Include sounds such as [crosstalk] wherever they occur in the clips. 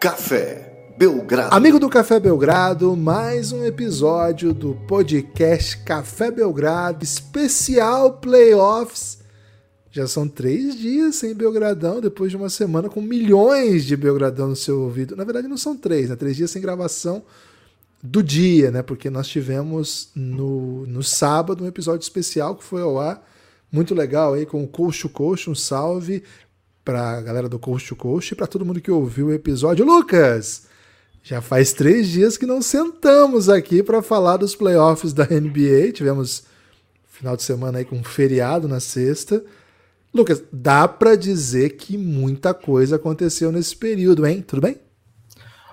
Café Belgrado. Amigo do Café Belgrado, mais um episódio do podcast Café Belgrado, especial Playoffs. Já são três dias sem Belgradão, depois de uma semana com milhões de Belgradão no seu ouvido. Na verdade, não são três, né? Três dias sem gravação do dia, né? Porque nós tivemos no, no sábado um episódio especial que foi ao ar, muito legal aí, com o to Coach, um salve pra galera do Coast to Coast e pra todo mundo que ouviu o episódio. Lucas, já faz três dias que não sentamos aqui para falar dos playoffs da NBA. Tivemos final de semana aí com um feriado na sexta. Lucas, dá para dizer que muita coisa aconteceu nesse período, hein? Tudo bem?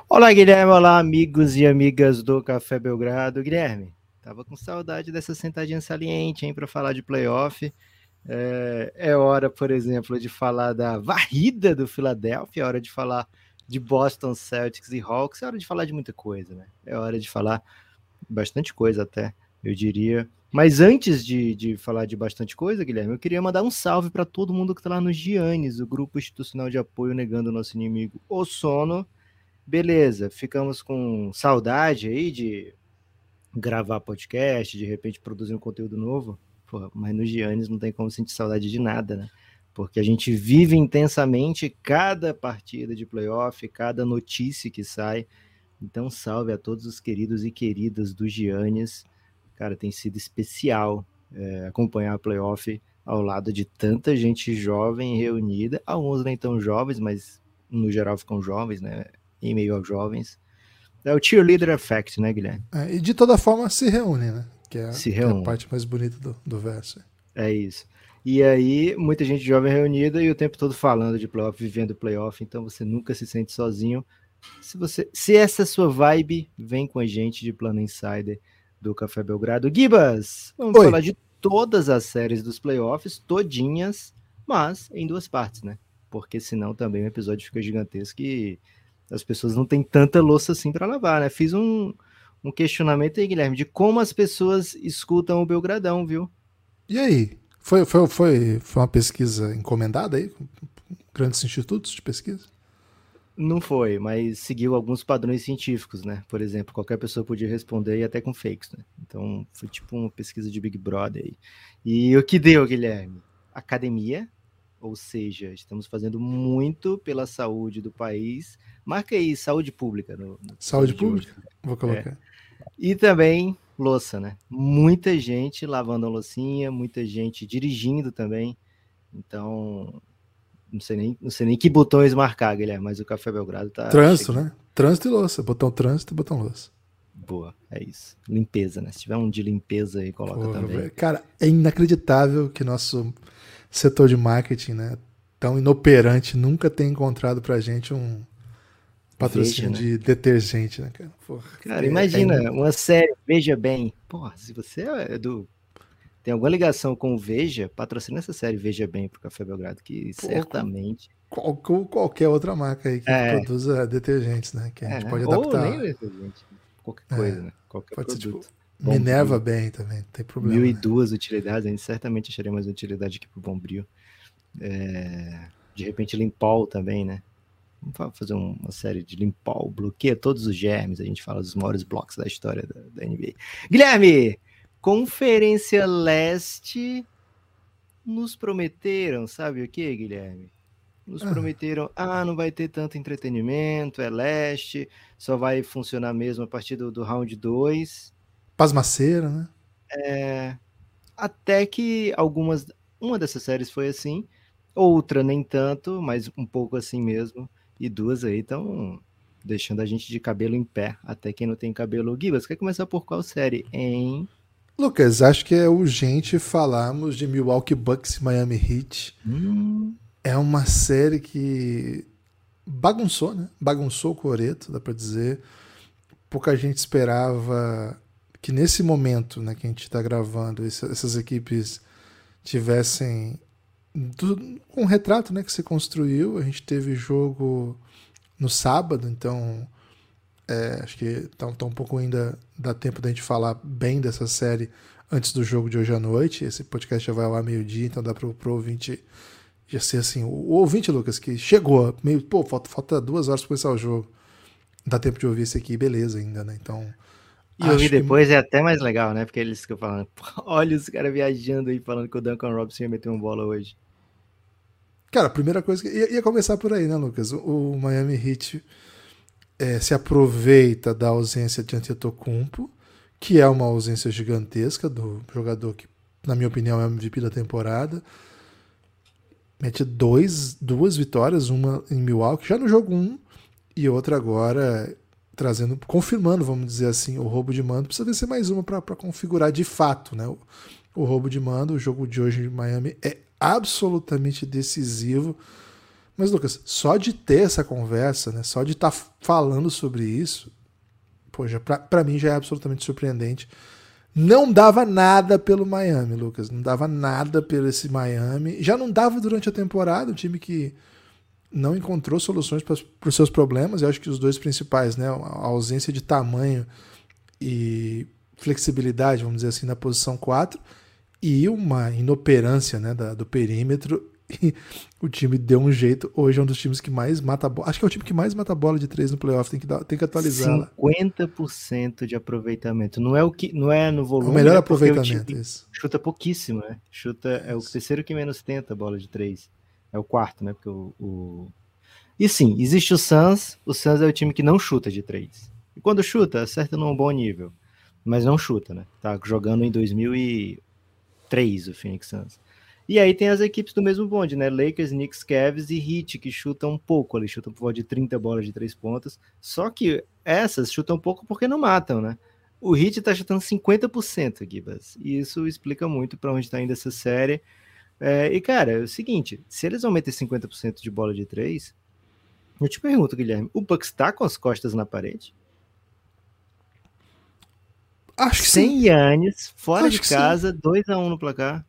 Olá, Guilherme. Olá, amigos e amigas do Café Belgrado. Guilherme, tava com saudade dessa sentadinha saliente, hein, para falar de playoff. É, é, hora, por exemplo, de falar da varrida do Philadelphia, é hora de falar de Boston Celtics e Hawks, é hora de falar de muita coisa, né? É hora de falar bastante coisa até, eu diria. Mas antes de, de falar de bastante coisa, Guilherme, eu queria mandar um salve para todo mundo que está lá no Giannis, o grupo institucional de apoio negando o nosso inimigo, o sono. Beleza, ficamos com saudade aí de gravar podcast, de repente produzir um conteúdo novo. Mas no Giannis não tem como sentir saudade de nada, né? Porque a gente vive intensamente cada partida de playoff, cada notícia que sai. Então, salve a todos os queridos e queridas do Giannis. Cara, tem sido especial é, acompanhar a playoff ao lado de tanta gente jovem reunida. Alguns nem tão jovens, mas no geral ficam jovens, né? Em meio aos jovens. É o cheerleader effect, né, Guilherme? É, e de toda forma se reúne, né? Que é, que é a parte mais bonita do, do verso. É isso. E aí, muita gente jovem reunida e o tempo todo falando de playoff, vivendo playoff, então você nunca se sente sozinho. Se você, se essa é a sua vibe, vem com a gente de Plano Insider do Café Belgrado. Gibas, vamos Oi. falar de todas as séries dos playoffs, todinhas, mas em duas partes, né? Porque senão também o episódio fica gigantesco e as pessoas não têm tanta louça assim para lavar, né? Fiz um, um questionamento aí, Guilherme, de como as pessoas escutam o Belgradão, viu? E aí? Foi, foi, foi, foi uma pesquisa encomendada aí? Grandes institutos de pesquisa? Não foi, mas seguiu alguns padrões científicos, né? Por exemplo, qualquer pessoa podia responder e até com fakes, né? Então foi tipo uma pesquisa de Big Brother aí. E o que deu, Guilherme? Academia, ou seja, estamos fazendo muito pela saúde do país. Marca aí saúde pública. No, no saúde pública? Vou colocar. É. E também louça, né? Muita gente lavando a loucinha, muita gente dirigindo também. Então, não sei nem, não sei nem que botões marcar, Guilherme, mas o Café Belgrado tá. Trânsito, chegando. né? Trânsito e louça. Botão trânsito e botão louça. Boa, é isso. Limpeza, né? Se tiver um de limpeza aí, coloca Porra, também. Véio. Cara, é inacreditável que nosso setor de marketing, né? Tão inoperante, nunca tem encontrado pra gente um, Patrocínio Veja, né? de detergente, né, cara? Porra, cara, é, imagina é... uma série, Veja Bem. Porra, se você é do. Tem alguma ligação com o Veja, patrocina essa série Veja Bem pro Café Belgrado, que Pô, certamente. Qual, qualquer outra marca aí que é. produza detergentes, né? Que a gente é, pode adaptar. Ou nem detergente, qualquer é, coisa, né? Qualquer pode produto. Ser, tipo, Bom Minerva bem também, não tem problema. Mil e né? duas utilidades, a gente certamente acharia mais utilidade aqui pro Bombril. É, de repente Limpol também, né? Vamos fazer uma série de limpar o bloqueia todos os germes. A gente fala dos maiores blocos da história da, da NBA. Guilherme, Conferência Leste nos prometeram, sabe o que, Guilherme? Nos ah. prometeram, ah, não vai ter tanto entretenimento, é leste, só vai funcionar mesmo a partir do, do round 2. Pasmaceira, né? É, até que algumas, uma dessas séries foi assim, outra nem tanto, mas um pouco assim mesmo e duas aí estão deixando a gente de cabelo em pé, até quem não tem cabelo. Gui, você quer começar por qual série, hein? Lucas, acho que é urgente falarmos de Milwaukee Bucks Miami Heat. Hum. É uma série que bagunçou, né? Bagunçou o coreto, dá para dizer. Pouca gente esperava que nesse momento, né, que a gente está gravando, essas equipes tivessem do, um retrato né, que se construiu. A gente teve jogo no sábado, então é, acho que tá, tá, um pouco ainda dá tempo da gente falar bem dessa série antes do jogo de hoje à noite. Esse podcast já vai lá meio-dia, então dá para o ouvinte já ser assim. O, o, ouvinte, Lucas, que chegou, meio, pô, falta, falta duas horas para começar o jogo. dá tempo de ouvir esse aqui, beleza ainda, né? Então. E ouvir depois que... é até mais legal, né? Porque eles ficam falando, [laughs] olha os caras viajando aí falando que o Duncan Robinson ia meter uma bola hoje. Cara, a primeira coisa que. Ia, ia começar por aí, né, Lucas? O, o Miami Heat é, se aproveita da ausência de Antetokounmpo, que é uma ausência gigantesca do jogador que, na minha opinião, é o MVP da temporada. Mete dois, duas vitórias, uma em Milwaukee, já no jogo 1, um, e outra agora trazendo, confirmando, vamos dizer assim, o roubo de mando. Precisa ser mais uma para configurar de fato, né? O, o roubo de mando, o jogo de hoje em Miami é absolutamente decisivo. Mas, Lucas, só de ter essa conversa, né? Só de estar tá falando sobre isso, poxa, para mim já é absolutamente surpreendente. Não dava nada pelo Miami, Lucas. Não dava nada pelo esse Miami. Já não dava durante a temporada, um time que não encontrou soluções para os seus problemas. Eu acho que os dois principais, né, a ausência de tamanho e flexibilidade, vamos dizer assim, na posição 4 e uma inoperância né, da, do perímetro. E o time deu um jeito. Hoje é um dos times que mais mata bola. Acho que é o time que mais mata bola de três no playoff. Tem que, dar, tem que atualizar. 50% de aproveitamento. Não é o que não é no volume. O melhor é aproveitamento. O isso. Chuta pouquíssimo, né? Chuta é o terceiro que menos tenta bola de três. É o quarto, né? Porque o, o... E sim, existe o Suns. O Suns é o time que não chuta de três. E quando chuta, acerta num bom nível. Mas não chuta, né? Tá jogando em 2003 o Phoenix Suns. E aí tem as equipes do mesmo bonde, né? Lakers, Knicks, Cavs e Heat, que chutam um pouco ali, chutam por volta de 30 bolas de três pontos. Só que essas chutam pouco porque não matam, né? O Heat tá chutando 50%, Gibas. E isso explica muito para onde tá indo essa série. É, e, cara, é o seguinte: se eles aumentem 50% de bola de três, eu te pergunto, Guilherme, o Bucks tá com as costas na parede? Acho que Sem sim. Yannis, fora Acho de casa, 2x1 um no placar.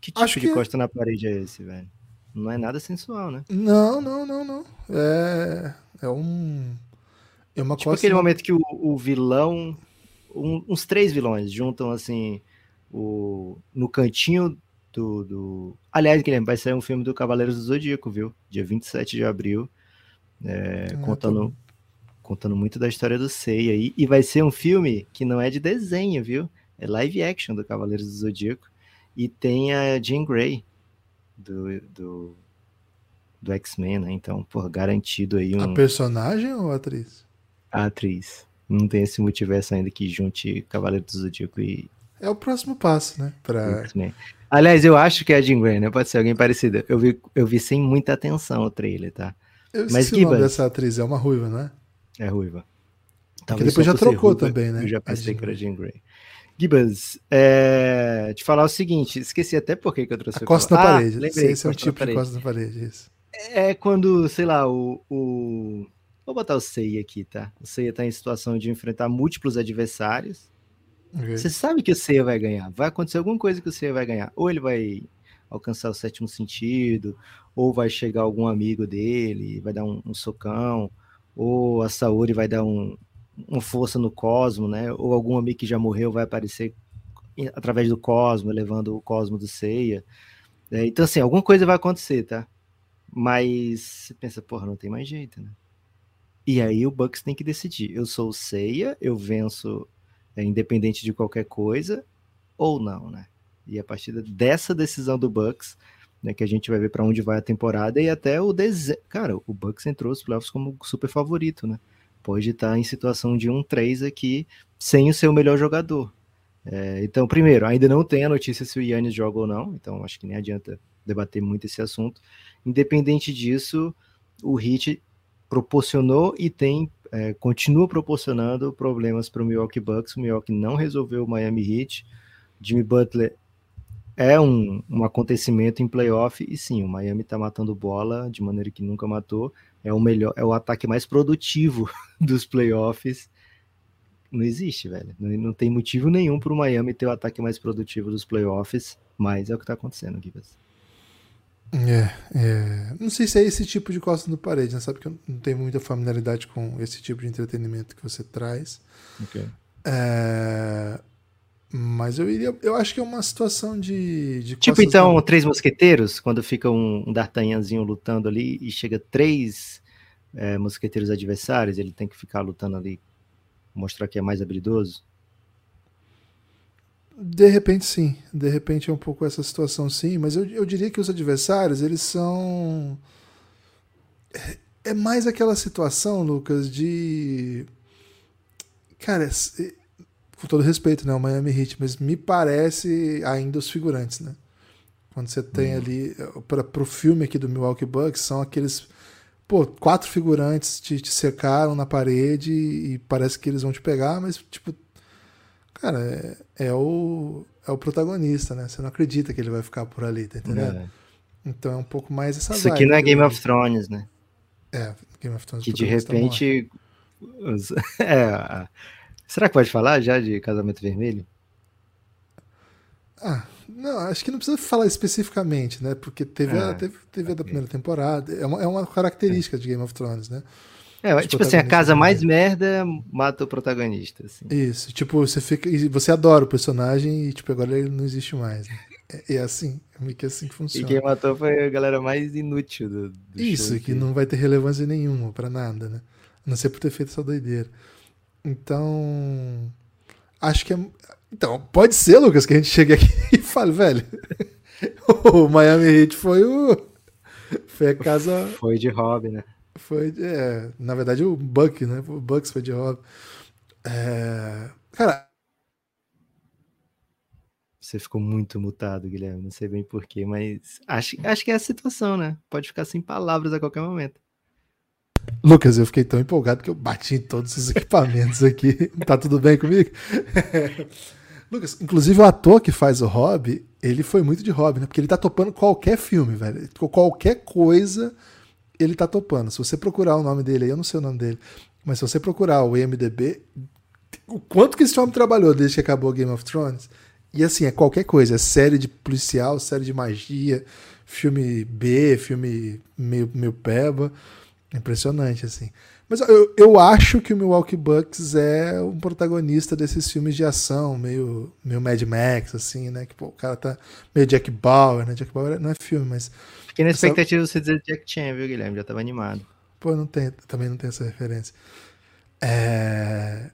Que tipo Acho de que... costa na parede é esse, velho? Não é nada sensual, né? Não, não, não, não. É, é um. É uma tipo costa... aquele momento que o, o vilão. Um, uns três vilões juntam assim. O, no cantinho do, do... Aliás, Guilherme, vai sair um filme do Cavaleiros do Zodíaco, viu? Dia 27 de abril. É, ah, contando, contando muito da história do Seiya. E, e vai ser um filme que não é de desenho, viu? É live action do Cavaleiros do Zodíaco. E tem a Jean Grey do, do, do X-Men, né? Então, por garantido aí um. A personagem ou a atriz? A atriz. Não tem esse multiverso ainda que junte Cavaleiro do Zodíaco e. É o próximo passo, né? Pra... Aliás, eu acho que é a Jean Grey, né? Pode ser alguém parecido. Eu vi, eu vi sem muita atenção o trailer, tá? Eu Mas que o nome dessa atriz, é uma ruiva, né? É ruiva. Porque depois já trocou ruiva, também, né? Eu já pensei que era Jean Grey. Gibas, é... te falar o seguinte, esqueci até por que, que eu trouxe a costa na ah, parede. Lembrei, Esse é o tipo de costa na parede, isso. É quando, sei lá, o, o... Vou botar o Seiya aqui, tá? O Seiya tá em situação de enfrentar múltiplos adversários Okay. Você sabe que o Seiya vai ganhar. Vai acontecer alguma coisa que o Seiya vai ganhar. Ou ele vai alcançar o sétimo sentido, ou vai chegar algum amigo dele, vai dar um, um socão, ou a Saori vai dar um, uma força no cosmo, né? Ou algum amigo que já morreu vai aparecer através do cosmo, levando o cosmo do Seiya. É, então, assim, alguma coisa vai acontecer, tá? Mas você pensa, porra, não tem mais jeito, né? E aí o Bucks tem que decidir. Eu sou o Seiya, eu venço é, independente de qualquer coisa, ou não, né? E a partir dessa decisão do Bucks, né, que a gente vai ver para onde vai a temporada e até o desenho. Cara, o Bucks entrou nos playoffs como super favorito, né? Pode estar em situação de 1-3 aqui sem o seu melhor jogador. É, então, primeiro, ainda não tem a notícia se o Yannis joga ou não, então acho que nem adianta debater muito esse assunto. Independente disso, o Heat proporcionou e tem é, continua proporcionando problemas para o Milwaukee Bucks. O Milwaukee não resolveu o Miami Heat. Jimmy Butler é um, um acontecimento em playoff e sim, o Miami está matando bola de maneira que nunca matou. É o melhor, é o ataque mais produtivo [laughs] dos playoffs. Não existe, velho. Não, não tem motivo nenhum para o Miami ter o ataque mais produtivo dos playoffs, mas é o que está acontecendo, Gibas. É, é, não sei se é esse tipo de costa no parede, né? Sabe que eu não tenho muita familiaridade com esse tipo de entretenimento que você traz. Okay. É, mas eu iria. Eu acho que é uma situação de. de tipo, então, Três Mosqueteiros, quando fica um, um D'Artagnanzinho lutando ali e chega três é, mosqueteiros adversários, ele tem que ficar lutando ali, mostrar que é mais habilidoso? De repente sim, de repente é um pouco essa situação sim, mas eu, eu diria que os adversários, eles são... É, é mais aquela situação, Lucas, de... Cara, com todo respeito, né, o Miami Heat, mas me parece ainda os figurantes, né? Quando você tem uhum. ali, para o filme aqui do Milwaukee Bucks, são aqueles, pô, quatro figurantes te, te cercaram na parede e parece que eles vão te pegar, mas, tipo, cara, é, é, o, é o protagonista, né? Você não acredita que ele vai ficar por ali, tá entendendo? É. Então é um pouco mais essa Isso aqui não é Game of Thrones, né? É, Game of Thrones. Que de repente. [laughs] é, Será que pode falar já de Casamento Vermelho? Ah, não, acho que não precisa falar especificamente, né? Porque teve, ah, a, teve, teve okay. a da primeira temporada. É uma, é uma característica é. de Game of Thrones, né? É, tipo assim, a casa mais merda mata o protagonista. Assim. Isso, tipo, você fica. Você adora o personagem e, tipo, agora ele não existe mais. Né? É, é assim, é meio que assim que funciona. E quem matou foi a galera mais inútil do, do Isso, que não vai ter relevância nenhuma para nada, né? A não ser por ter feito essa doideira. Então. Acho que é. Então, pode ser, Lucas, que a gente chegue aqui [laughs] e fale, velho. [laughs] o Miami Heat foi o. Foi a casa. Foi de hobby, né? Foi. É, na verdade, o Buck, né? O Bucks foi de hobby. É, cara. Você ficou muito mutado, Guilherme. Não sei bem porquê, mas acho, acho que é a situação, né? Pode ficar sem palavras a qualquer momento. Lucas, eu fiquei tão empolgado que eu bati em todos os [laughs] equipamentos aqui. tá tudo bem comigo? [laughs] Lucas, inclusive o ator que faz o Hobby, ele foi muito de hobby, né? Porque ele tá topando qualquer filme, velho. Qualquer coisa ele tá topando. Se você procurar o nome dele aí, eu não sei o nome dele, mas se você procurar o IMDB, o quanto que esse homem trabalhou desde que acabou Game of Thrones, e assim, é qualquer coisa, é série de policial, série de magia, filme B, filme meio, meio peba. Impressionante, assim. Mas eu, eu acho que o Milwaukee Bucks é um protagonista desses filmes de ação, meio, meio Mad Max, assim, né? Que pô, o cara tá meio Jack Bauer, né? Jack Bauer não é filme, mas. Fiquei na expectativa de você dizer Jack Chan, viu, Guilherme? Já tava animado. Pô, não tem, também não tem essa referência. É...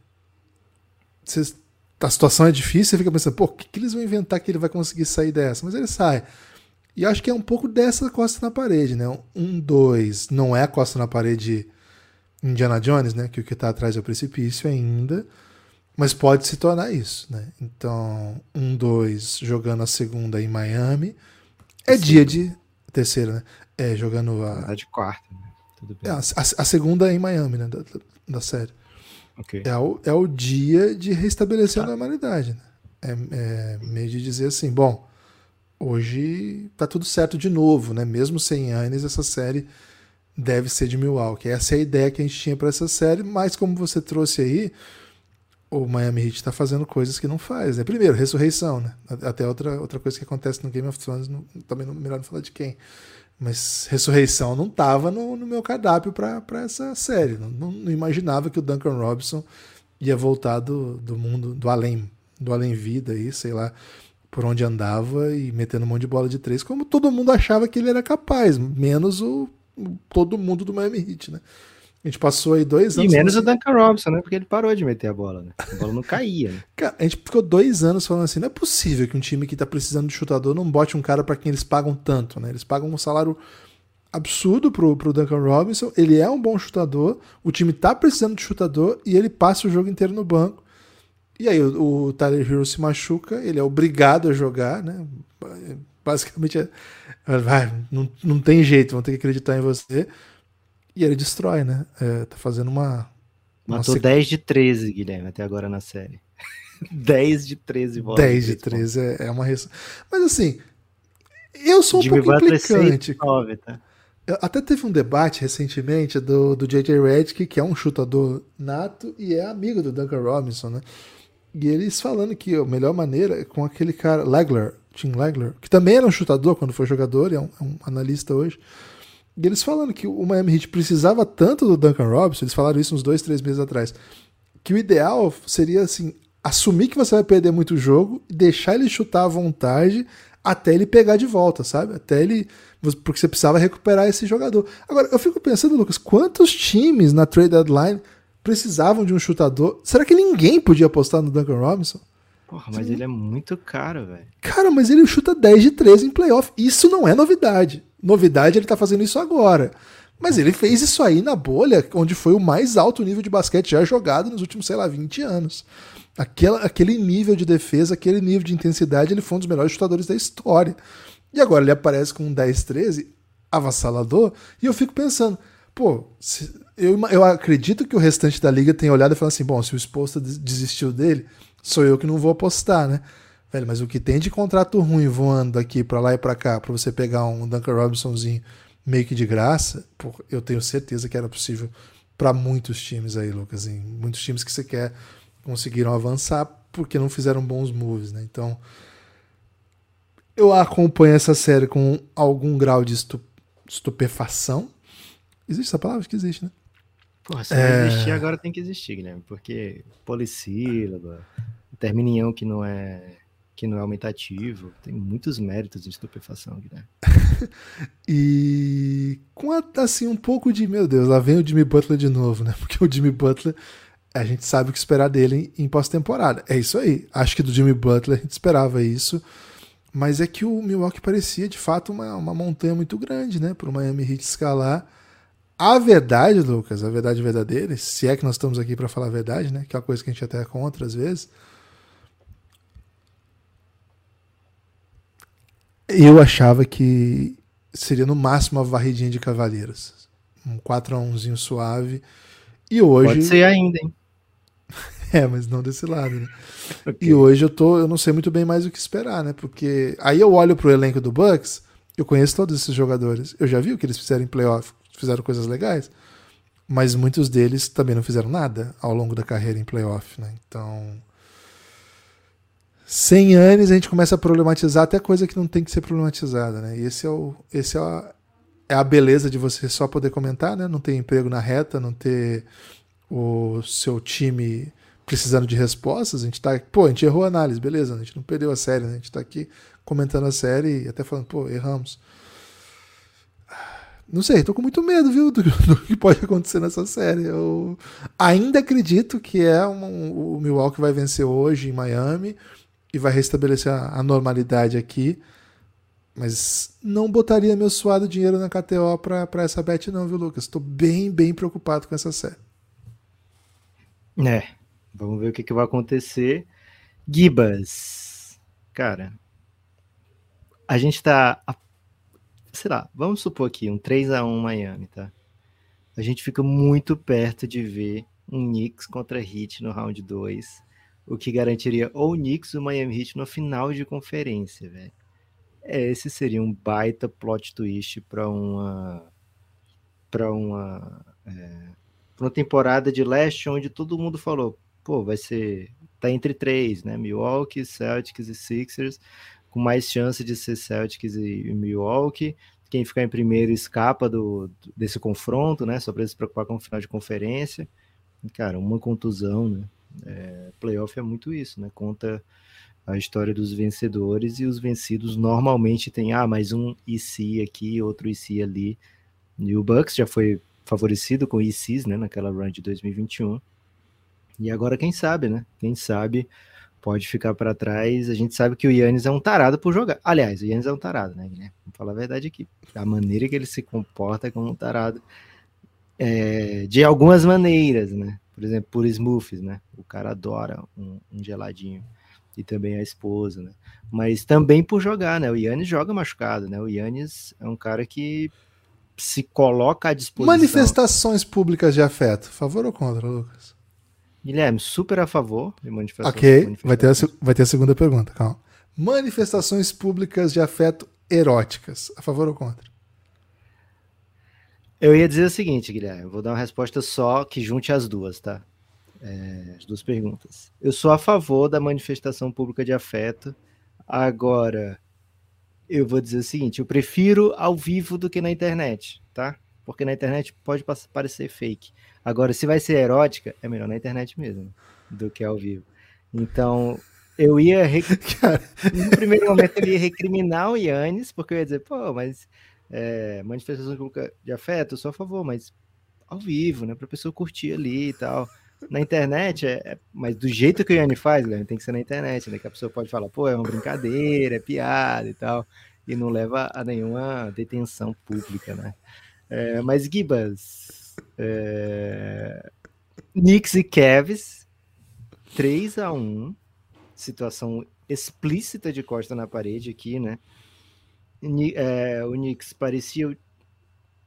Cês, a situação é difícil, você fica pensando, pô, o que, que eles vão inventar que ele vai conseguir sair dessa? Mas ele sai. E acho que é um pouco dessa costa na parede, né? Um, dois, não é a costa na parede Indiana Jones, né? Que o que está atrás é o precipício ainda, mas pode se tornar isso, né? Então, um, dois, jogando a segunda em Miami. É dia de. Terceira, né? É, jogando a. A de quarta, né? Tudo bem. É, a, a, segunda é em Miami, né? Da, da, da série. Okay. É, o, é o dia de restabelecer tá. a normalidade, né? É, é meio de dizer assim, bom hoje tá tudo certo de novo, né? Mesmo sem Yannis, essa série deve ser de Milwaukee. Essa é a ideia que a gente tinha para essa série, mas como você trouxe aí, o Miami Heat está fazendo coisas que não faz. Né? Primeiro, ressurreição, né? Até outra, outra coisa que acontece no Game of Thrones, não, também não melhor não falar de quem. Mas ressurreição não estava no, no, meu cardápio para essa série. Não, não, não, imaginava que o Duncan Robinson ia voltar do, do mundo do além, do além vida aí, sei lá por onde andava e metendo um monte de bola de três, como todo mundo achava que ele era capaz, menos o, todo mundo do Miami Heat, né? A gente passou aí dois anos. E menos falando... o Duncan Robinson, né? Porque ele parou de meter a bola, né? A bola não caía. Né? [laughs] Cara, a gente ficou dois anos falando assim: não é possível que um time que tá precisando de chutador não bote um cara para quem eles pagam tanto, né? Eles pagam um salário absurdo pro, pro Duncan Robinson. Ele é um bom chutador, o time tá precisando de chutador e ele passa o jogo inteiro no banco. E aí o, o Tyler Hero se machuca, ele é obrigado a jogar, né? Basicamente, é, vai, não, não tem jeito, vão ter que acreditar em você. E ele destrói, né? É, tá fazendo uma. uma Matou sequ... 10 de 13, Guilherme, até agora na série. [laughs] 10 de 13 bolas. 10 de 13 é, é uma res... Mas assim, eu sou um Jimmy pouco implicante. 9, tá? Até teve um debate recentemente do, do J.J. Redick, que é um chutador nato e é amigo do Duncan Robinson, né? E eles falando que a melhor maneira é com aquele cara, Legler, Tim Legler, que também era um chutador quando foi jogador, é um, é um, analista hoje. E eles falando que o Miami Heat precisava tanto do Duncan Robinson, eles falaram isso uns dois, três meses atrás, que o ideal seria assim, assumir que você vai perder muito jogo, deixar ele chutar à vontade, até ele pegar de volta, sabe? Até ele. Porque você precisava recuperar esse jogador. Agora, eu fico pensando, Lucas, quantos times na trade deadline precisavam de um chutador? Será que ninguém podia apostar no Duncan Robinson? Porra, mas Sim. ele é muito caro, velho. Cara, mas ele chuta 10 de 13 em playoff. Isso não é novidade. Novidade ele tá fazendo isso agora. Mas ele fez isso aí na bolha, onde foi o mais alto nível de basquete já jogado nos últimos, sei lá, 20 anos. Aquela, aquele nível de defesa, aquele nível de intensidade, ele foi um dos melhores chutadores da história. E agora ele aparece com um 10-13 avassalador, e eu fico pensando, pô, se, eu, eu acredito que o restante da liga tenha olhado e falado assim: bom, se o Exposta desistiu dele, sou eu que não vou apostar, né? Velho, mas o que tem de contrato ruim voando aqui para lá e para cá, para você pegar um Duncan Robinsonzinho meio que de graça, eu tenho certeza que era possível para muitos times aí, Lucas. Muitos times que você quer conseguiram avançar porque não fizeram bons moves, né? Então, eu acompanho essa série com algum grau de estu estupefação. Existe essa palavra? Acho que existe, né? Porra, se é... existir, agora tem que existir, Guilherme, porque polissílaba, terminião que não é que não é aumentativo. Tem muitos méritos de estupefação, Guilherme. [laughs] e com assim um pouco de, meu Deus, lá vem o Jimmy Butler de novo, né? [laughs] Porque o Jimmy Butler, a gente sabe o que esperar dele em pós-temporada. É isso aí. Acho que do Jimmy Butler a gente esperava isso. Mas é que o Milwaukee parecia de fato uma, uma montanha muito grande, né? Para o Miami Heat escalar. A verdade, Lucas, a verdade verdadeira, se é que nós estamos aqui para falar a verdade, né? Que é uma coisa que a gente até é contra às vezes Eu achava que seria no máximo uma varridinha de Cavaleiros. Um 4x1zinho suave. E hoje. Pode ser ainda, hein? [laughs] é, mas não desse lado, né? [laughs] okay. E hoje eu tô. Eu não sei muito bem mais o que esperar, né? Porque aí eu olho pro elenco do Bucks, eu conheço todos esses jogadores. Eu já vi o que eles fizeram em playoff, fizeram coisas legais. Mas muitos deles também não fizeram nada ao longo da carreira em playoff, né? Então 100 anos a gente começa a problematizar até coisa que não tem que ser problematizada, né? E esse é, o, esse é, a, é a beleza de você só poder comentar, né? Não ter emprego na reta, não ter o seu time precisando de respostas. A gente tá, pô, a gente errou a análise, beleza, a gente não perdeu a série, né? A gente tá aqui comentando a série e até falando, pô, erramos. Não sei, tô com muito medo, viu, do, [laughs] do que pode acontecer nessa série. Eu ainda acredito que é um, o Milwaukee vai vencer hoje em Miami e vai restabelecer a, a normalidade aqui. Mas não botaria meu suado dinheiro na KTO para essa bet, não, viu, Lucas? Estou bem, bem preocupado com essa série. É, vamos ver o que, que vai acontecer. Gibas, cara, a gente tá. Sei lá, vamos supor aqui um 3 a 1 Miami, tá? A gente fica muito perto de ver um Knicks contra Heat no round 2 o que garantiria ou o Knicks ou o Miami Heat no final de conferência, velho. Esse seria um baita plot twist para uma para uma é, uma temporada de leste onde todo mundo falou, pô, vai ser tá entre três, né? Milwaukee, Celtics e Sixers, com mais chance de ser Celtics e Milwaukee. Quem ficar em primeiro escapa do, desse confronto, né? Só para se preocupar com o final de conferência. Cara, uma contusão, né? É, playoff é muito isso, né? Conta a história dos vencedores e os vencidos normalmente tem ah, mais um IC aqui, outro IC ali. E o Bucks já foi favorecido com ICs, né, naquela run de 2021. E agora quem sabe, né? Quem sabe pode ficar para trás. A gente sabe que o Yannis é um tarado por jogar. Aliás, o Yannis é um tarado, né? Vamos falar a verdade aqui. A maneira que ele se comporta é como um tarado. É, de algumas maneiras, né? por exemplo, por smoothies, né? O cara adora um, um, geladinho. E também a esposa, né? Mas também por jogar, né? O Yannis joga machucado, né? O Yannis é um cara que se coloca à disposição. Manifestações públicas de afeto, favor ou contra, Lucas? Guilherme, super a favor de manifestações. Ok, vai ter, a, vai ter a segunda pergunta, calma. Manifestações públicas de afeto eróticas, a favor ou contra? Eu ia dizer o seguinte, Guilherme, eu vou dar uma resposta só que junte as duas, tá? É, as duas perguntas. Eu sou a favor da manifestação pública de afeto. Agora, eu vou dizer o seguinte: eu prefiro ao vivo do que na internet, tá? Porque na internet pode parecer fake. Agora, se vai ser erótica, é melhor na internet mesmo do que ao vivo. Então, eu ia. Rec... [laughs] no primeiro momento, eu ia recriminar o Yannis, porque eu ia dizer, pô, mas é, manifestação de afeto, eu sou a favor, mas ao vivo, né? Pra pessoa curtir ali e tal. Na internet, é, é mas do jeito que o Yannis faz, Guilherme, tem que ser na internet, né? Que a pessoa pode falar, pô, é uma brincadeira, é piada e tal, e não leva a nenhuma detenção pública, né? É, mas, Gibas, é... Knicks e Cavs, 3 a 1 situação explícita de costa na parede aqui, né? É, o Knicks parecia,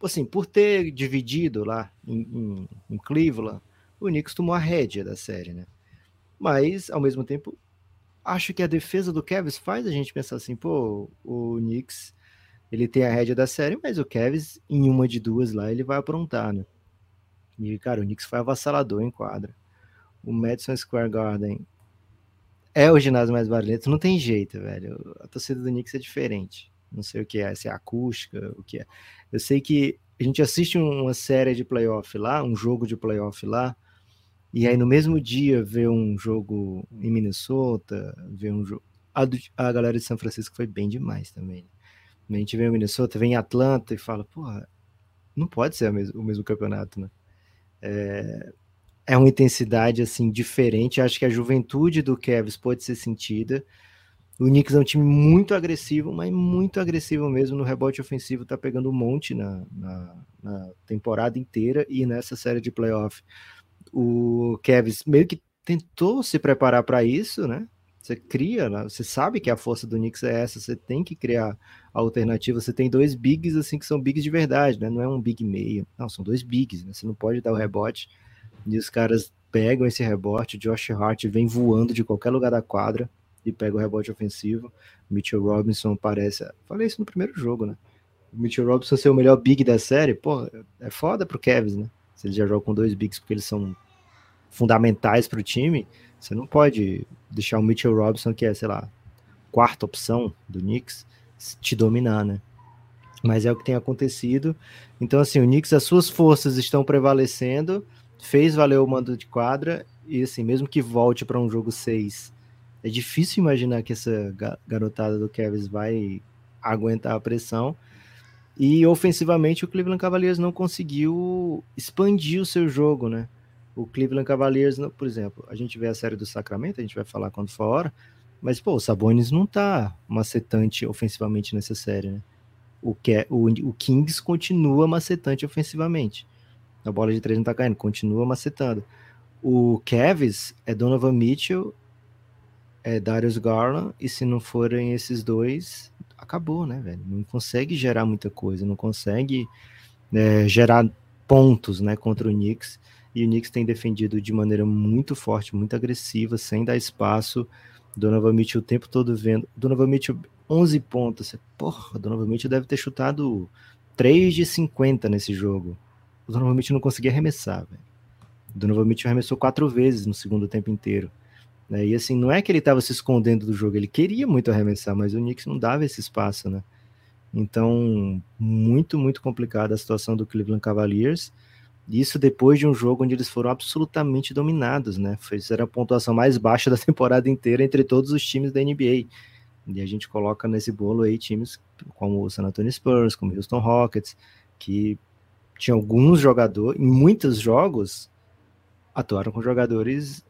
assim, por ter dividido lá em, em, em Cleveland, o Knicks tomou a rédea da série, né? Mas, ao mesmo tempo, acho que a defesa do Cavs faz a gente pensar assim, pô, o Knicks, ele tem a rédea da série, mas o Cavs, em uma de duas lá, ele vai aprontar, né? E, cara, o Knicks foi avassalador em quadra. O Madison Square Garden é o ginásio mais barulhento, não tem jeito, velho. A torcida do Knicks é diferente. Não sei o que é, se é acústica, o que é. Eu sei que a gente assiste uma série de playoff lá, um jogo de playoff lá, e aí no mesmo dia vê um jogo em Minnesota, vê um jogo. A, do, a galera de São Francisco foi bem demais também. A gente vê em Minnesota, vem em Atlanta e fala, porra, não pode ser o mesmo, o mesmo campeonato, né? É, é uma intensidade assim diferente. Acho que a juventude do Cavs pode ser sentida. O Knicks é um time muito agressivo, mas muito agressivo mesmo no rebote ofensivo. Tá pegando um monte na, na, na temporada inteira e nessa série de playoff. O Cavs meio que tentou se preparar para isso, né? Você cria, né? você sabe que a força do Knicks é essa, você tem que criar alternativa. Você tem dois bigs assim que são bigs de verdade, né? Não é um big meio, não, são dois bigs, né? Você não pode dar o rebote e os caras pegam esse rebote. Josh Hart vem voando de qualquer lugar da quadra e pega o rebote ofensivo. Mitchell Robinson parece. Falei isso no primeiro jogo, né? O Mitchell Robinson ser o melhor big da série, pô, é foda pro Kevs, né? Se ele já joga com dois bigs porque eles são fundamentais para o time, você não pode deixar o Mitchell Robinson, que é, sei lá, quarta opção do Knicks, te dominar, né? Mas é o que tem acontecido. Então, assim, o Knicks, as suas forças estão prevalecendo fez valer o mando de quadra e assim, mesmo que volte para um jogo 6, é difícil imaginar que essa garotada do Cavs vai aguentar a pressão. E ofensivamente o Cleveland Cavaliers não conseguiu expandir o seu jogo, né? O Cleveland Cavaliers, por exemplo, a gente vê a série do Sacramento, a gente vai falar quando for a hora, mas pô, o Sabonis não tá macetante ofensivamente nessa série, né? O, que, o, o Kings continua macetante ofensivamente. A bola de três não tá caindo, continua macetando. O Kevs é Donovan Mitchell, é Darius Garland, e se não forem esses dois, acabou, né, velho? Não consegue gerar muita coisa, não consegue é, gerar pontos, né, contra o Knicks. E o Knicks tem defendido de maneira muito forte, muito agressiva, sem dar espaço. Donovan Mitchell o tempo todo vendo. Donovan Mitchell, 11 pontos. Porra, Donovan Mitchell deve ter chutado 3 de 50 nesse jogo o Donovan Mitchell não conseguia arremessar, velho. O Donovan Mitchell arremessou quatro vezes no segundo tempo inteiro. Né? E assim, não é que ele estava se escondendo do jogo, ele queria muito arremessar, mas o Knicks não dava esse espaço, né? Então, muito, muito complicada a situação do Cleveland Cavaliers. Isso depois de um jogo onde eles foram absolutamente dominados, né? Fizeram a pontuação mais baixa [laughs] da temporada inteira entre todos os times da NBA. E a gente coloca nesse bolo aí times como o San Antonio Spurs, como o Houston Rockets, que tinha alguns jogadores, em muitos jogos, atuaram com jogadores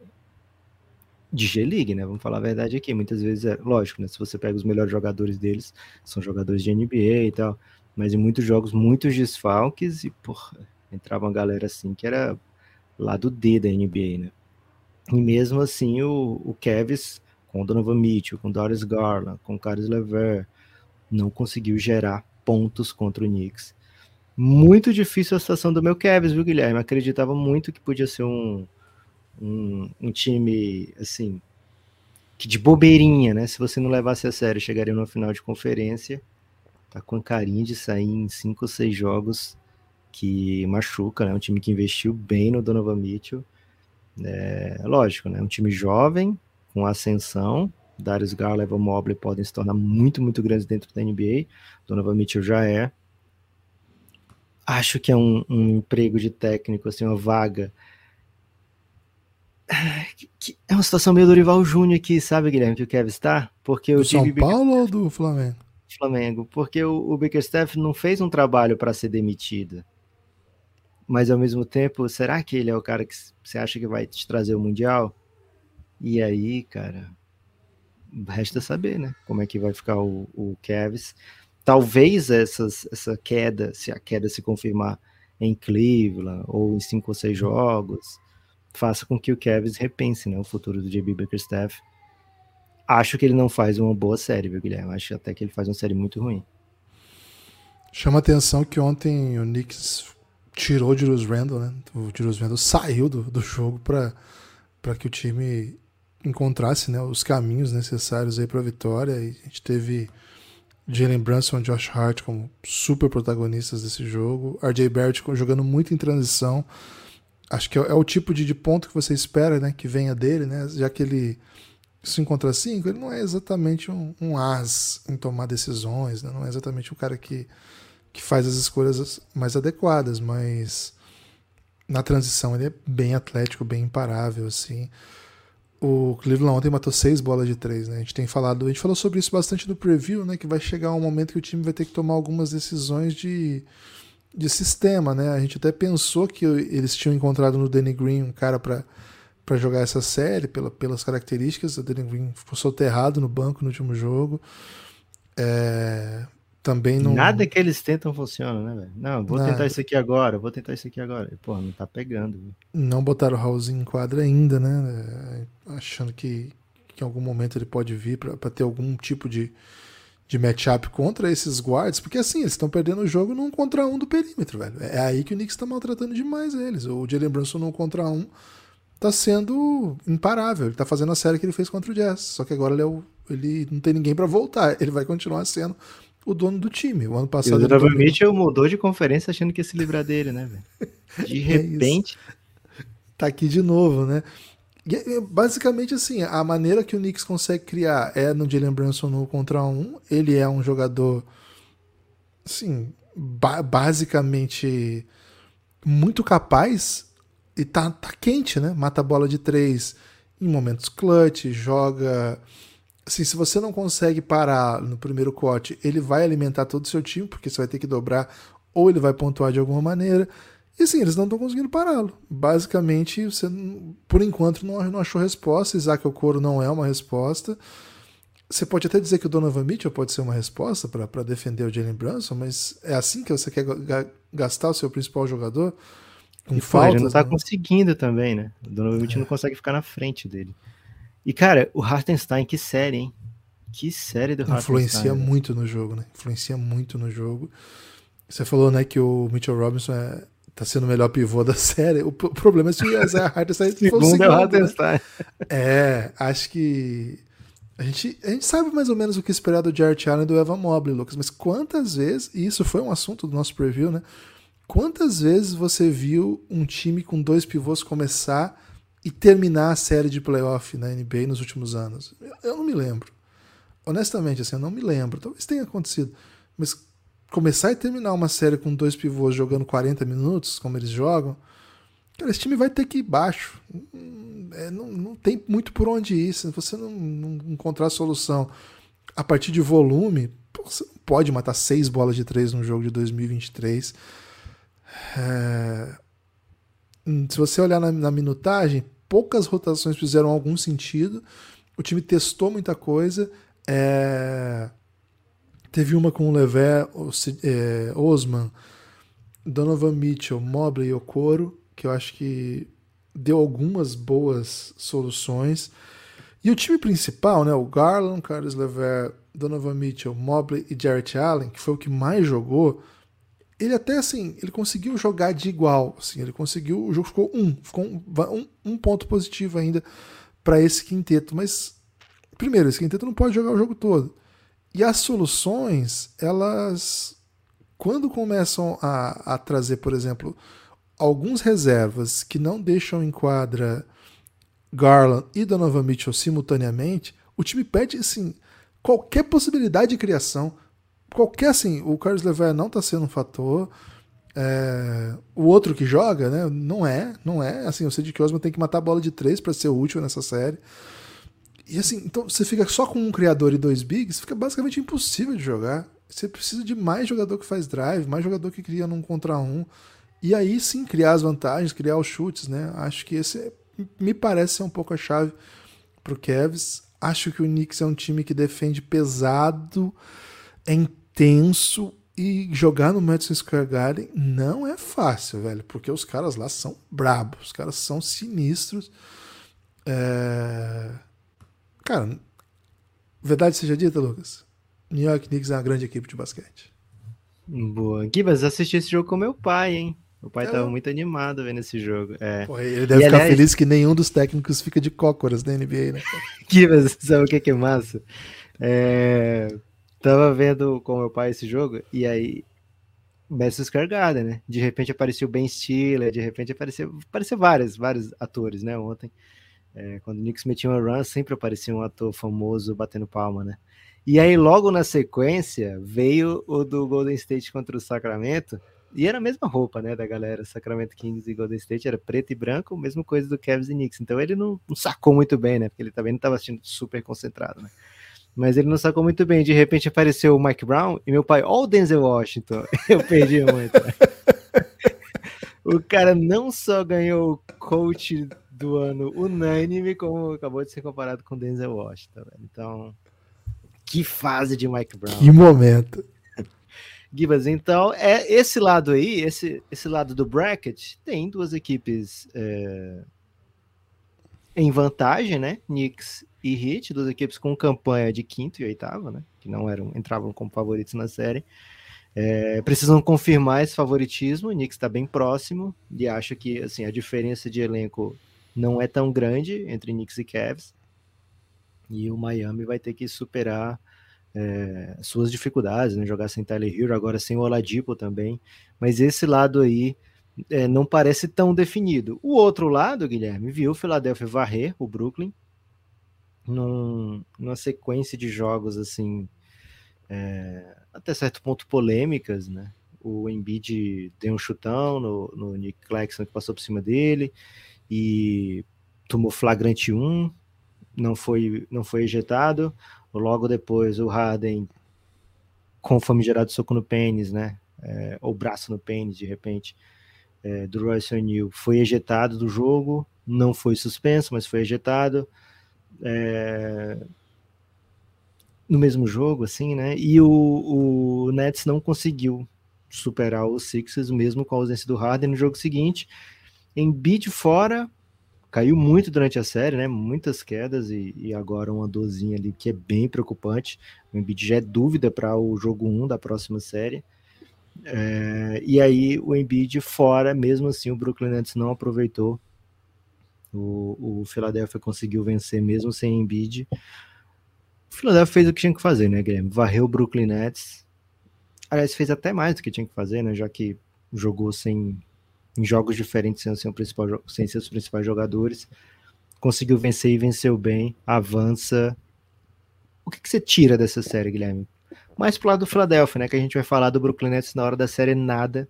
de G-League, né? Vamos falar a verdade aqui. Muitas vezes é lógico, né? Se você pega os melhores jogadores deles, são jogadores de NBA e tal. Mas em muitos jogos, muitos desfalques e, porra, entrava uma galera assim que era lado D da NBA, né? E mesmo assim, o, o Kevs, com Donovan Mitchell, com Doris Garland, com Caris Lever, não conseguiu gerar pontos contra o Knicks muito difícil a situação do meu Cavs, viu, Guilherme? Acreditava muito que podia ser um, um, um, time, assim, que de bobeirinha, né? Se você não levasse a sério, chegaria no final de conferência. Tá com carinho de sair em cinco ou seis jogos que machuca, né? Um time que investiu bem no Donovan Mitchell. É, lógico, né? Um time jovem, com ascensão. Darius Garland e Mobley podem se tornar muito, muito grandes dentro da NBA. Donovan Mitchell já é acho que é um, um, emprego de técnico, assim, uma vaga É uma situação meio Dorival Júnior aqui, sabe, Guilherme, que o Kevin está? Porque do o São Paulo ou do Flamengo? Flamengo, porque o, o Bickerstaff não fez um trabalho para ser demitido. Mas ao mesmo tempo, será que ele é o cara que você acha que vai te trazer o Mundial? E aí, cara, resta saber, né? Como é que vai ficar o, o Kevs. Talvez essas, essa queda, se a queda se confirmar em Cleveland ou em cinco ou seis jogos, faça com que o Kevs repense né, o futuro do JB Bickerstaff acho que ele não faz uma boa série, viu, Guilherme? Acho até que ele faz uma série muito ruim. Chama atenção que ontem o Knicks tirou o Julius Randle, né? O Julius Randle saiu do, do jogo para que o time encontrasse né, os caminhos necessários aí para a vitória. E a gente teve Jalen Brunson e Josh Hart como super protagonistas desse jogo. RJ Barrett jogando muito em transição. Acho que é, é o tipo de, de ponto que você espera né, que venha dele, né? Já que ele 5 contra 5, ele não é exatamente um, um as em tomar decisões, né? não é exatamente o cara que, que faz as escolhas mais adequadas, mas na transição ele é bem atlético, bem imparável, assim. O Cleveland ontem matou seis bolas de três, né? A gente tem falado, a gente falou sobre isso bastante no preview, né? Que vai chegar um momento que o time vai ter que tomar algumas decisões de, de sistema, né? A gente até pensou que eles tinham encontrado no Danny Green um cara para para jogar essa série, pela, pelas características. O Danny Green ficou soterrado no banco no último jogo. É, também não. Nada que eles tentam funciona, né, velho? Não, vou Nada. tentar isso aqui agora, vou tentar isso aqui agora. Pô, não tá pegando. Véio. Não botaram o Raulzinho em quadra ainda, né? É, achando que, que em algum momento ele pode vir para ter algum tipo de, de matchup contra esses guards, porque assim, eles estão perdendo o jogo num contra um do perímetro, velho. É aí que o Knicks está maltratando demais eles. O Jalen Brunson num contra um tá sendo imparável. Ele tá fazendo a série que ele fez contra o Jazz. Só que agora ele, é o, ele não tem ninguém para voltar. Ele vai continuar sendo o dono do time. O ano passado. E o Donovan Mitchell mudou de conferência achando que ia se livrar dele, né, velho? [laughs] De é repente. É tá aqui de novo, né? E, basicamente assim, a maneira que o Knicks consegue criar é no Jalen Brunson no contra um. Ele é um jogador, assim, ba basicamente muito capaz e tá, tá quente, né? Mata a bola de três em momentos clutch, joga. Assim, se você não consegue parar no primeiro corte, ele vai alimentar todo o seu time, porque você vai ter que dobrar ou ele vai pontuar de alguma maneira. E sim, eles não estão conseguindo pará-lo. Basicamente, você, por enquanto, não, não achou resposta. Isaac Okoro não é uma resposta. Você pode até dizer que o Donovan Mitchell pode ser uma resposta para defender o Jalen Brunson, mas é assim que você quer gastar o seu principal jogador? Com e falta, pô, não tá né? conseguindo também, né? O Donovan Mitchell é. não consegue ficar na frente dele. E, cara, o Hartenstein, que série, hein? Que série do Hartenstein. Influencia né? muito no jogo, né? Influencia muito no jogo. Você falou, né, que o Mitchell Robinson é, tá sendo o melhor pivô [laughs] da série. O problema é se o Isaiah Hartenstein for o segundo. É, o Hartenstein. Né? é, acho que a gente, a gente sabe mais ou menos o que esperar do Jarrett Allen e do Evan Mobley, Lucas, mas quantas vezes, e isso foi um assunto do nosso preview, né? Quantas vezes você viu um time com dois pivôs começar e terminar a série de playoff na NBA nos últimos anos? Eu não me lembro. Honestamente, assim, eu não me lembro. Talvez tenha acontecido. Mas começar e terminar uma série com dois pivôs jogando 40 minutos, como eles jogam, cara, esse time vai ter que ir baixo. É, não, não tem muito por onde ir. Se você não, não encontrar solução a partir de volume, você não pode matar seis bolas de três num jogo de 2023 é... Se você olhar na, na, minutagem, poucas rotações fizeram algum sentido. O time testou muita coisa. É... Teve uma com o Levé, é, Osman, Donovan Mitchell, Mobley e Okoro, que eu acho que deu algumas boas soluções. E o time principal, né, o Garland, Carlos Lever, Donovan Mitchell, Mobley e Jarrett Allen, que foi o que mais jogou, ele até assim, ele conseguiu jogar de igual, assim, ele conseguiu, o jogo ficou um, ficou um, um, ponto positivo ainda para esse quinteto, mas primeiro, esse quinteto não pode jogar o jogo todo. E as soluções, elas quando começam a, a trazer, por exemplo, alguns reservas que não deixam em quadra Garland e Donovan Mitchell simultaneamente, o time perde assim, qualquer possibilidade de criação qualquer assim, o Carlos Lever não está sendo um fator. É, o outro que joga, né? Não é, não é. Assim, o Cedric Osman tem que matar a bola de três para ser útil nessa série. E assim, então você fica só com um criador e dois bigs, fica basicamente impossível de jogar. Você precisa de mais jogador que faz drive, mais jogador que cria num contra um. E aí sim criar as vantagens, criar os chutes, né? Acho que esse me parece ser um pouco a chave pro Cavs. Acho que o Knicks é um time que defende pesado, é intenso e jogar no Madison Square Garden não é fácil, velho, porque os caras lá são brabos, os caras são sinistros. É... Cara, verdade seja dita, Lucas, New York Knicks é uma grande equipe de basquete. Boa. Gibas, assisti esse jogo com meu pai, hein? O pai é. tava muito animado vendo esse jogo. É. Pô, ele deve e, ficar aliás... feliz que nenhum dos técnicos fica de cócoras na NBA, né? [laughs] Gibas, sabe o que é, que é massa? É... Tava vendo com meu pai esse jogo, e aí. Madison Square né? De repente apareceu Ben Stiller, de repente apareceu, apareceu vários, vários atores, né? Ontem, é, quando o Knicks metia uma run, sempre aparecia um ator famoso batendo palma, né? E aí, logo na sequência, veio o do Golden State contra o Sacramento, e era a mesma roupa, né, da galera, Sacramento Kings e Golden State, era preto e branco, mesma coisa do Cavs e Knicks. Então ele não, não sacou muito bem, né, porque ele também não estava assistindo super concentrado, né mas ele não sacou muito bem. De repente apareceu o Mike Brown e meu pai, ó, o Denzel Washington. [laughs] Eu perdi muito. [laughs] o cara não só ganhou o coach do ano unânime, como acabou de ser comparado com o Denzel Washington. Então, que fase de Mike Brown. Que momento. [laughs] Gibas, então, é esse lado aí, esse, esse lado do bracket, tem duas equipes é, em vantagem, né? Knicks e Heat, duas equipes com campanha de quinto e oitavo, né? Que não eram, entravam como favoritos na série. É, precisam confirmar esse favoritismo. O Knicks está bem próximo e acha que assim a diferença de elenco não é tão grande entre Knicks e Cavs. E o Miami vai ter que superar é, suas dificuldades, né? jogar sem Tyler Hero, agora sem o Oladipo também. Mas esse lado aí é, não parece tão definido. O outro lado, Guilherme, viu o Philadelphia varrer o Brooklyn num, numa sequência de jogos assim, é, até certo ponto polêmicas, né? O Embiid deu um chutão no, no Nick Claxton que passou por cima dele e tomou flagrante 1, não foi, não foi ejetado. Logo depois o Harden com famigerado soco no pênis, né? É, ou braço no pênis, de repente, é, do Royce O'Neal, foi ejetado do jogo, não foi suspenso, mas foi ejetado é, no mesmo jogo, assim, né? E o, o Nets não conseguiu superar os Sixers, mesmo com a ausência do Harden no jogo seguinte. Em beat fora, caiu muito durante a série, né? Muitas quedas e, e, agora uma dorzinha ali que é bem preocupante. O Embiid já é dúvida para o jogo 1 da próxima série. É, e aí o Embiid fora, mesmo assim o Brooklyn Nets não aproveitou o, o Philadelphia conseguiu vencer mesmo sem Embiid. O Philadelphia fez o que tinha que fazer, né, Guilherme? Varreu o Brooklyn Nets. Aliás, fez até mais do que tinha que fazer, né? Já que jogou sem em jogos diferentes sem, ser principal, sem seus principais jogadores. Conseguiu vencer e venceu bem. Avança. O que, que você tira dessa série, Guilherme? Mais pro lado do Philadelphia, né? Que a gente vai falar do Brooklyn Nets na hora da série nada.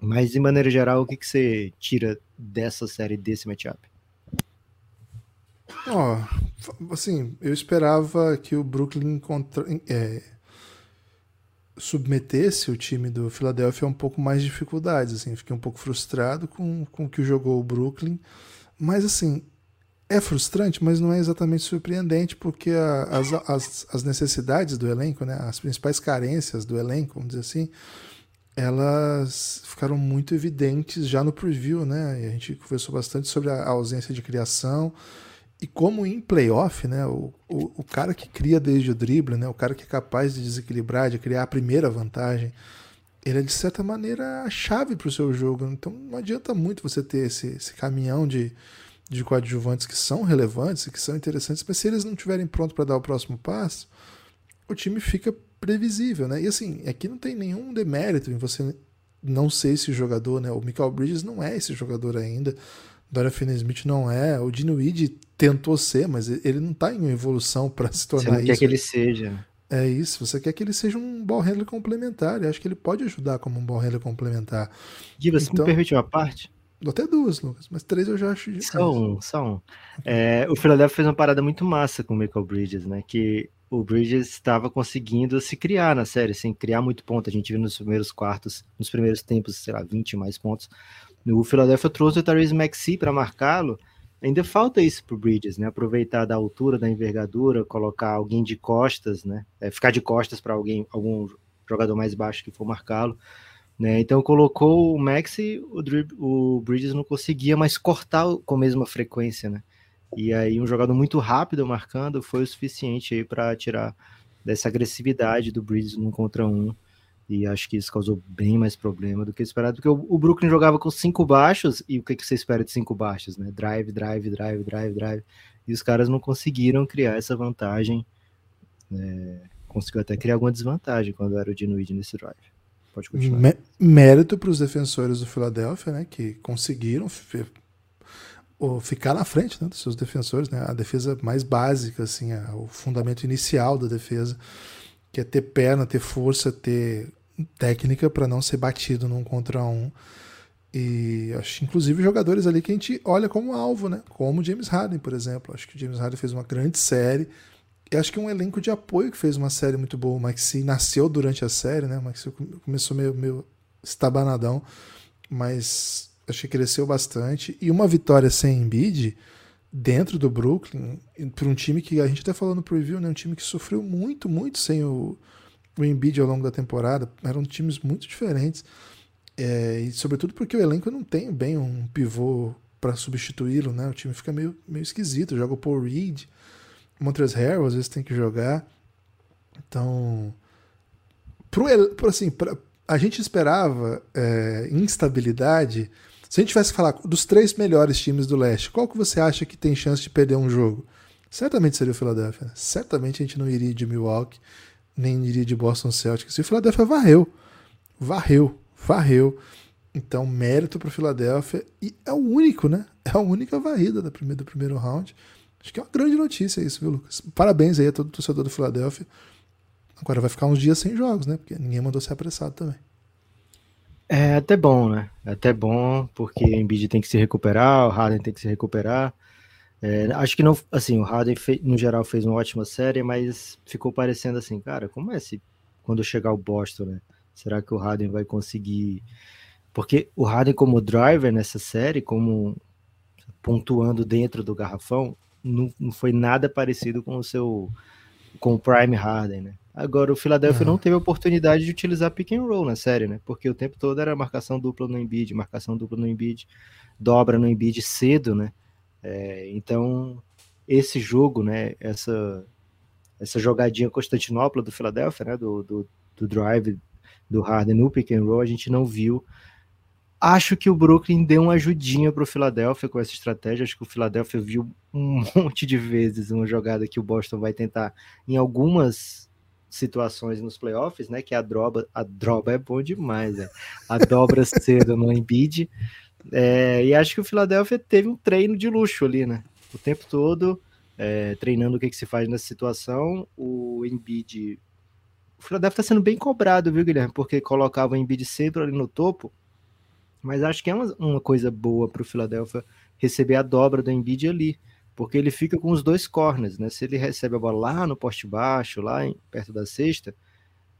Mas, de maneira geral, o que, que você tira dessa série, desse matchup? Ó, oh, assim, eu esperava que o Brooklyn contra, é, submetesse o time do Philadelphia a um pouco mais de dificuldades, assim, fiquei um pouco frustrado com, com o que jogou o Brooklyn, mas assim, é frustrante, mas não é exatamente surpreendente, porque a, as, as, as necessidades do elenco, né, as principais carências do elenco, vamos dizer assim, elas ficaram muito evidentes já no preview, né? E a gente conversou bastante sobre a ausência de criação e como em playoff, né? O, o, o cara que cria desde o drible, né? O cara que é capaz de desequilibrar, de criar a primeira vantagem, ele é de certa maneira a chave para o seu jogo. Então não adianta muito você ter esse, esse caminhão de, de coadjuvantes que são relevantes e que são interessantes, mas se eles não estiverem prontos para dar o próximo passo, o time fica previsível, né? E assim, aqui não tem nenhum demérito em você não ser esse jogador, né? O Michael Bridges não é esse jogador ainda. Dorian Finney-Smith não é. O Weed tentou ser, mas ele não está em evolução para se tornar Você não isso. quer que ele seja. É isso, você quer que ele seja um ball handler complementar, e acho que ele pode ajudar como um ball handler complementar. Gui, você então, me permite uma parte? Até duas, Lucas, mas três eu já acho Só um, só um. É, o Philadelphia fez uma parada muito massa com o Michael Bridges, né? Que o Bridges estava conseguindo se criar na série, sem criar muito ponto. A gente viu nos primeiros quartos, nos primeiros tempos, sei lá, 20 mais pontos. O Philadelphia trouxe o Therese Maxey para marcá-lo. Ainda falta isso para o Bridges, né? Aproveitar da altura, da envergadura, colocar alguém de costas, né? É, ficar de costas para alguém, algum jogador mais baixo que for marcá-lo. Né? Então colocou o Maxi, o, o Bridges não conseguia mais cortar com a mesma frequência, né? E aí um jogador muito rápido marcando foi o suficiente para tirar dessa agressividade do Bridges num contra um. E acho que isso causou bem mais problema do que esperado, porque o, Brooklyn jogava com cinco baixos, e o que, que você espera de cinco baixos, né? Drive, drive, drive, drive, drive. E os caras não conseguiram criar essa vantagem. É, conseguiu até criar alguma desvantagem quando era o Dinuid nesse drive. Pode continuar. Mérito para os defensores do Philadelphia, né? Que conseguiram ficar na frente né, dos seus defensores, né? A defesa mais básica, assim, a, o fundamento inicial da defesa, que é ter perna, ter força, ter técnica para não ser batido num contra um. E acho, inclusive, jogadores ali que a gente olha como alvo, né? Como James Harden, por exemplo. Acho que o James Harden fez uma grande série. Acho que um elenco de apoio que fez uma série muito boa. O Maxi nasceu durante a série, né? O Maxi começou meio, meio estabanadão, mas Acho que cresceu bastante. E uma vitória sem Embiid dentro do Brooklyn, para um time que a gente até falou no preview, né? Um time que sofreu muito, muito sem o, o Embiid ao longo da temporada. Eram times muito diferentes. É, e sobretudo porque o elenco não tem bem um pivô para substituí-lo, né? O time fica meio, meio esquisito. Joga o Paul Reed, Montrezl Harrell às vezes tem que jogar. Então, pro, pro assim, pra, a gente esperava é, instabilidade se a gente tivesse que falar dos três melhores times do leste, qual que você acha que tem chance de perder um jogo? Certamente seria o Philadelphia. Né? Certamente a gente não iria de Milwaukee, nem iria de Boston Celtics. E o Philadelphia varreu. Varreu. Varreu. Então, mérito para o Philadelphia. E é o único, né? É a única varrida da primeira, do primeiro round. Acho que é uma grande notícia isso, viu, Lucas? Parabéns aí a todo torcedor do Philadelphia. Agora vai ficar uns dias sem jogos, né? Porque ninguém mandou ser apressado também. É até bom, né? É até bom, porque o Embiid tem que se recuperar, o Harden tem que se recuperar. É, acho que não, assim, o Harden no geral fez uma ótima série, mas ficou parecendo assim, cara, como é se quando chegar o Boston, né? Será que o Harden vai conseguir? Porque o Harden como driver nessa série, como pontuando dentro do garrafão, não, não foi nada parecido com o seu com o Prime Harden, né? Agora, o Philadelphia uhum. não teve oportunidade de utilizar pick and roll na série, né? Porque o tempo todo era marcação dupla no Embiid, marcação dupla no Embiid, dobra no Embiid cedo, né? É, então, esse jogo, né? Essa, essa jogadinha Constantinopla do Philadelphia, né? Do, do, do drive do Harden no pick and roll, a gente não viu. Acho que o Brooklyn deu uma ajudinha para o Philadelphia com essa estratégia. Acho que o Philadelphia viu um [laughs] monte de vezes uma jogada que o Boston vai tentar em algumas situações nos playoffs, né? Que a droba, a droba é bom demais, né? A dobra [laughs] cedo no Embiid. É, e acho que o Philadelphia teve um treino de luxo ali, né? O tempo todo é, treinando o que, que, se faz nessa situação. O Embiid. O Philadelphia está sendo bem cobrado, viu, Guilherme? Porque colocava o Embiid sempre ali no topo. Mas acho que é uma, uma coisa boa para o Philadelphia receber a dobra do Embiid ali porque ele fica com os dois corners, né? Se ele recebe a bola lá no poste baixo, lá em, perto da cesta,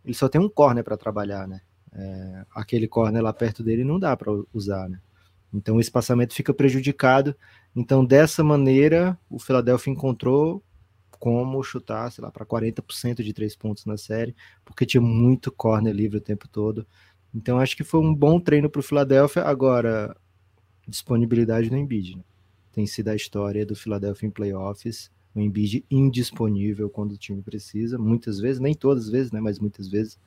ele só tem um corner para trabalhar, né? É, aquele corner lá perto dele não dá para usar, né? Então o espaçamento fica prejudicado. Então dessa maneira o Philadelphia encontrou como chutar, sei lá, para 40% de três pontos na série, porque tinha muito corner livre o tempo todo. Então acho que foi um bom treino para o Philadelphia. Agora disponibilidade no Embiid. Né? tem sido a história do Philadelphia em playoffs. O Embiid indisponível quando o time precisa, muitas vezes, nem todas as vezes, né, mas muitas vezes.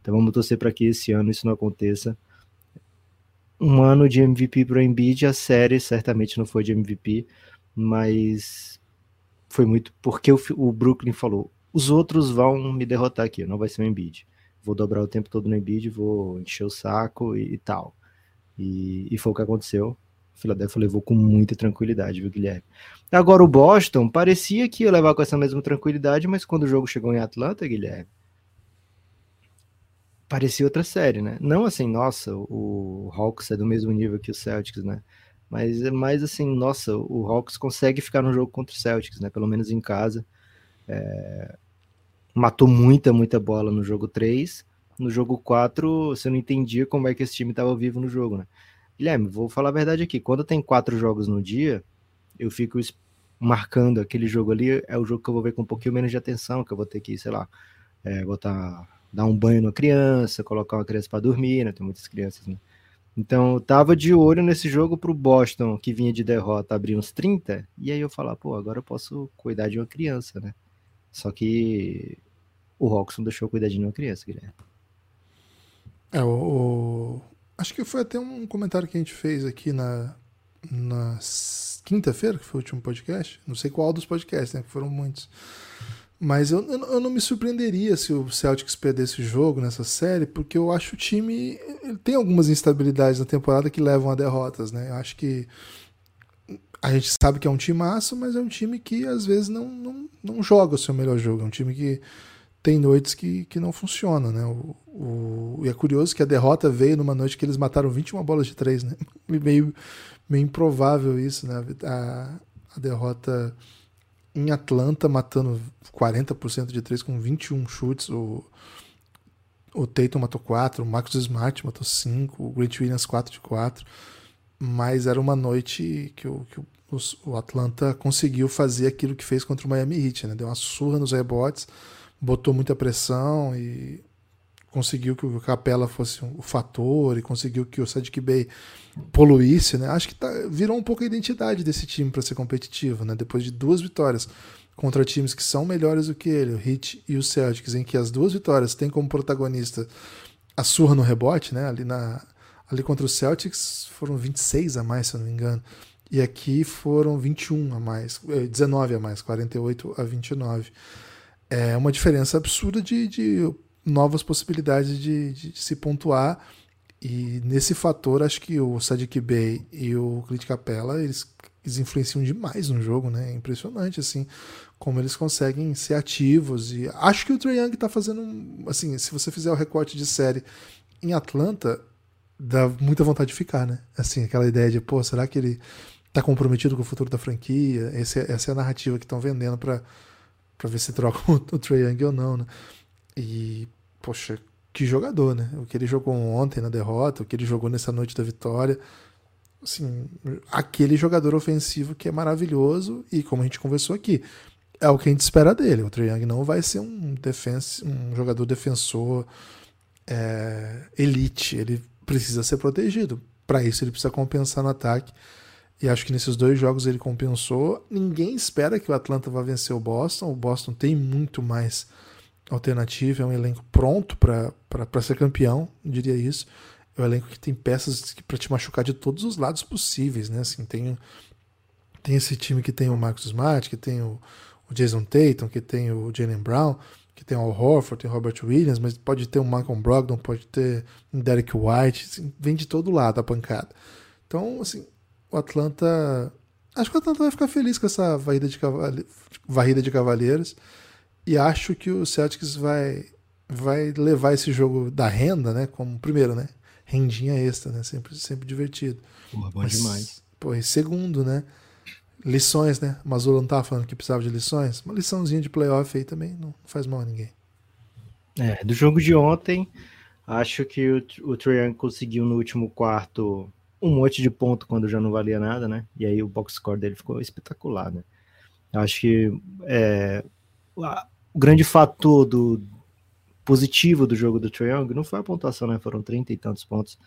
Então vamos torcer para que esse ano isso não aconteça. Um ano de MVP para o Embiid, a série certamente não foi de MVP, mas foi muito porque o, o Brooklyn falou: os outros vão me derrotar aqui, não vai ser o Embiid. Vou dobrar o tempo todo no Embiid, vou encher o saco e, e tal. E, e foi o que aconteceu O Philadelphia levou com muita tranquilidade, viu, Guilherme? Agora o Boston parecia que ia levar com essa mesma tranquilidade, mas quando o jogo chegou em Atlanta, Guilherme, parecia outra série, né? Não assim, nossa, o Hawks é do mesmo nível que o Celtics, né? Mas é mais assim, nossa, o Hawks consegue ficar no jogo contra o Celtics, né? Pelo menos em casa. É... Matou muita, muita bola no jogo 3. No jogo 4, você não entendia como é que esse time estava vivo no jogo, né? Guilherme, vou falar a verdade aqui. Quando tem quatro jogos no dia, eu fico marcando aquele jogo ali. É o jogo que eu vou ver com um pouquinho menos de atenção, que eu vou ter que, sei lá, é, botar, dar um banho na criança, colocar uma criança para dormir, né? Tem muitas crianças, né? Então, eu tava de olho nesse jogo pro Boston, que vinha de derrota, abrir uns 30, e aí eu falar, pô, agora eu posso cuidar de uma criança, né? Só que o Roxon deixou cuidar de uma criança, Guilherme. É, o, o, acho que foi até um comentário que a gente fez aqui na, na quinta-feira, que foi o último podcast. Não sei qual dos podcasts, né? Foram muitos. Mas eu, eu, não me surpreenderia se o Celtics perdesse o jogo nessa série, porque eu acho o time. tem algumas instabilidades na temporada que levam a derrotas, né? Eu acho que. A gente sabe que é um time massa, mas é um time que às vezes não, não, não joga o seu melhor jogo. É um time que tem noites que, que não funciona, né? O, o, e é curioso que a derrota veio numa noite que eles mataram 21 bolas de três, né? [laughs] Meio, meio improvável isso, né? A, a derrota em Atlanta, matando 40% de três com 21 chutes. O, o Tatum matou 4, o Marcus Smart matou 5, o Grant Williams 4 de 4. Mas era uma noite que o, que o, o Atlanta conseguiu fazer aquilo que fez contra o Miami Heat, né? Deu uma surra nos rebotes, botou muita pressão e conseguiu que o Capela fosse o fator e conseguiu que o Sadiq Bey poluísse, né? Acho que tá, virou um pouco a identidade desse time para ser competitivo, né? Depois de duas vitórias contra times que são melhores do que ele, o Heat e o Celtics, em que as duas vitórias têm como protagonista a surra no rebote, né? Ali na ali contra o Celtics foram 26 a mais, se eu não me engano. E aqui foram 21 a mais, 19 eh, a mais, 48 a 29. É uma diferença absurda de, de novas possibilidades de, de, de, se pontuar. E nesse fator, acho que o Sadiq Bey e o Clint Capella, eles, eles influenciam demais no jogo, né? É impressionante, assim, como eles conseguem ser ativos. E acho que o Trae Young tá fazendo, assim, se você fizer o recorte de série em Atlanta, dá muita vontade de ficar, né? Assim, aquela ideia de, pô, será que ele tá comprometido com o futuro da franquia? Esse, é, essa é a narrativa que estão vendendo para ver se trocam [laughs] o, o Trae Young ou não, né? E, poxa, que jogador, né? O que ele jogou ontem na derrota, o que ele jogou nessa noite da vitória. Assim, aquele jogador ofensivo que é maravilhoso e, como a gente conversou aqui, é o que a gente espera dele. O Trae Young não vai ser um, defense, um jogador defensor é, elite. Ele precisa ser protegido. Para isso, ele precisa compensar no ataque. E acho que nesses dois jogos ele compensou. Ninguém espera que o Atlanta vá vencer o Boston. O Boston tem muito mais alternativa, é um elenco pronto para ser campeão, diria isso. É um elenco que tem peças para te machucar de todos os lados possíveis, né? Assim, tem, tem esse time que tem o Marcus Smart, que tem o, o Jason Tatum, que tem o Jalen Brown, que tem o Horford, tem o Robert Williams, mas pode ter o Malcolm Brogdon, pode ter um Derek White, assim, vem de todo lado a pancada. Então, assim, o Atlanta. Acho que o Atlanta vai ficar feliz com essa varrida de, cavale... varrida de Cavaleiros. E acho que o Celtics vai, vai levar esse jogo da renda, né? Como primeiro, né? Rendinha extra, né? Sempre, sempre divertido. Porra, bom Mas, demais. Pô, e segundo, né? Lições, né? O Mazula não tava falando que precisava de lições. Uma liçãozinha de playoff aí também não faz mal a ninguém. É, do jogo de ontem, acho que o, o conseguiu no último quarto um monte de ponto quando já não valia nada, né? E aí o box score dele ficou espetacular, né? Acho que é, o grande fator do positivo do jogo do Trae não foi a pontuação, né? Foram 30 e tantos pontos,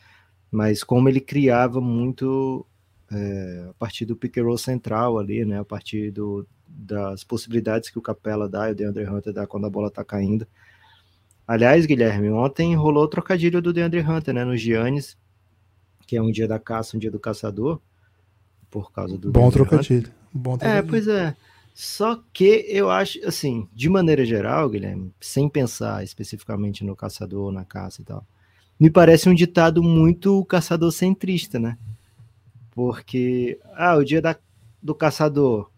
mas como ele criava muito é, a partir do pick and roll central ali, né? A partir do, das possibilidades que o Capela dá e o DeAndre Hunter dá quando a bola tá caindo. Aliás, Guilherme, ontem rolou o trocadilho do DeAndre Hunter, né? No Giannis, que é um dia da caça, um dia do caçador, por causa do. Bom trocadilho. Bom trocadilho. É, pois é. Só que eu acho, assim, de maneira geral, Guilherme, sem pensar especificamente no caçador, na caça e tal, me parece um ditado muito caçador centrista, né? Porque, ah, o dia da, do caçador,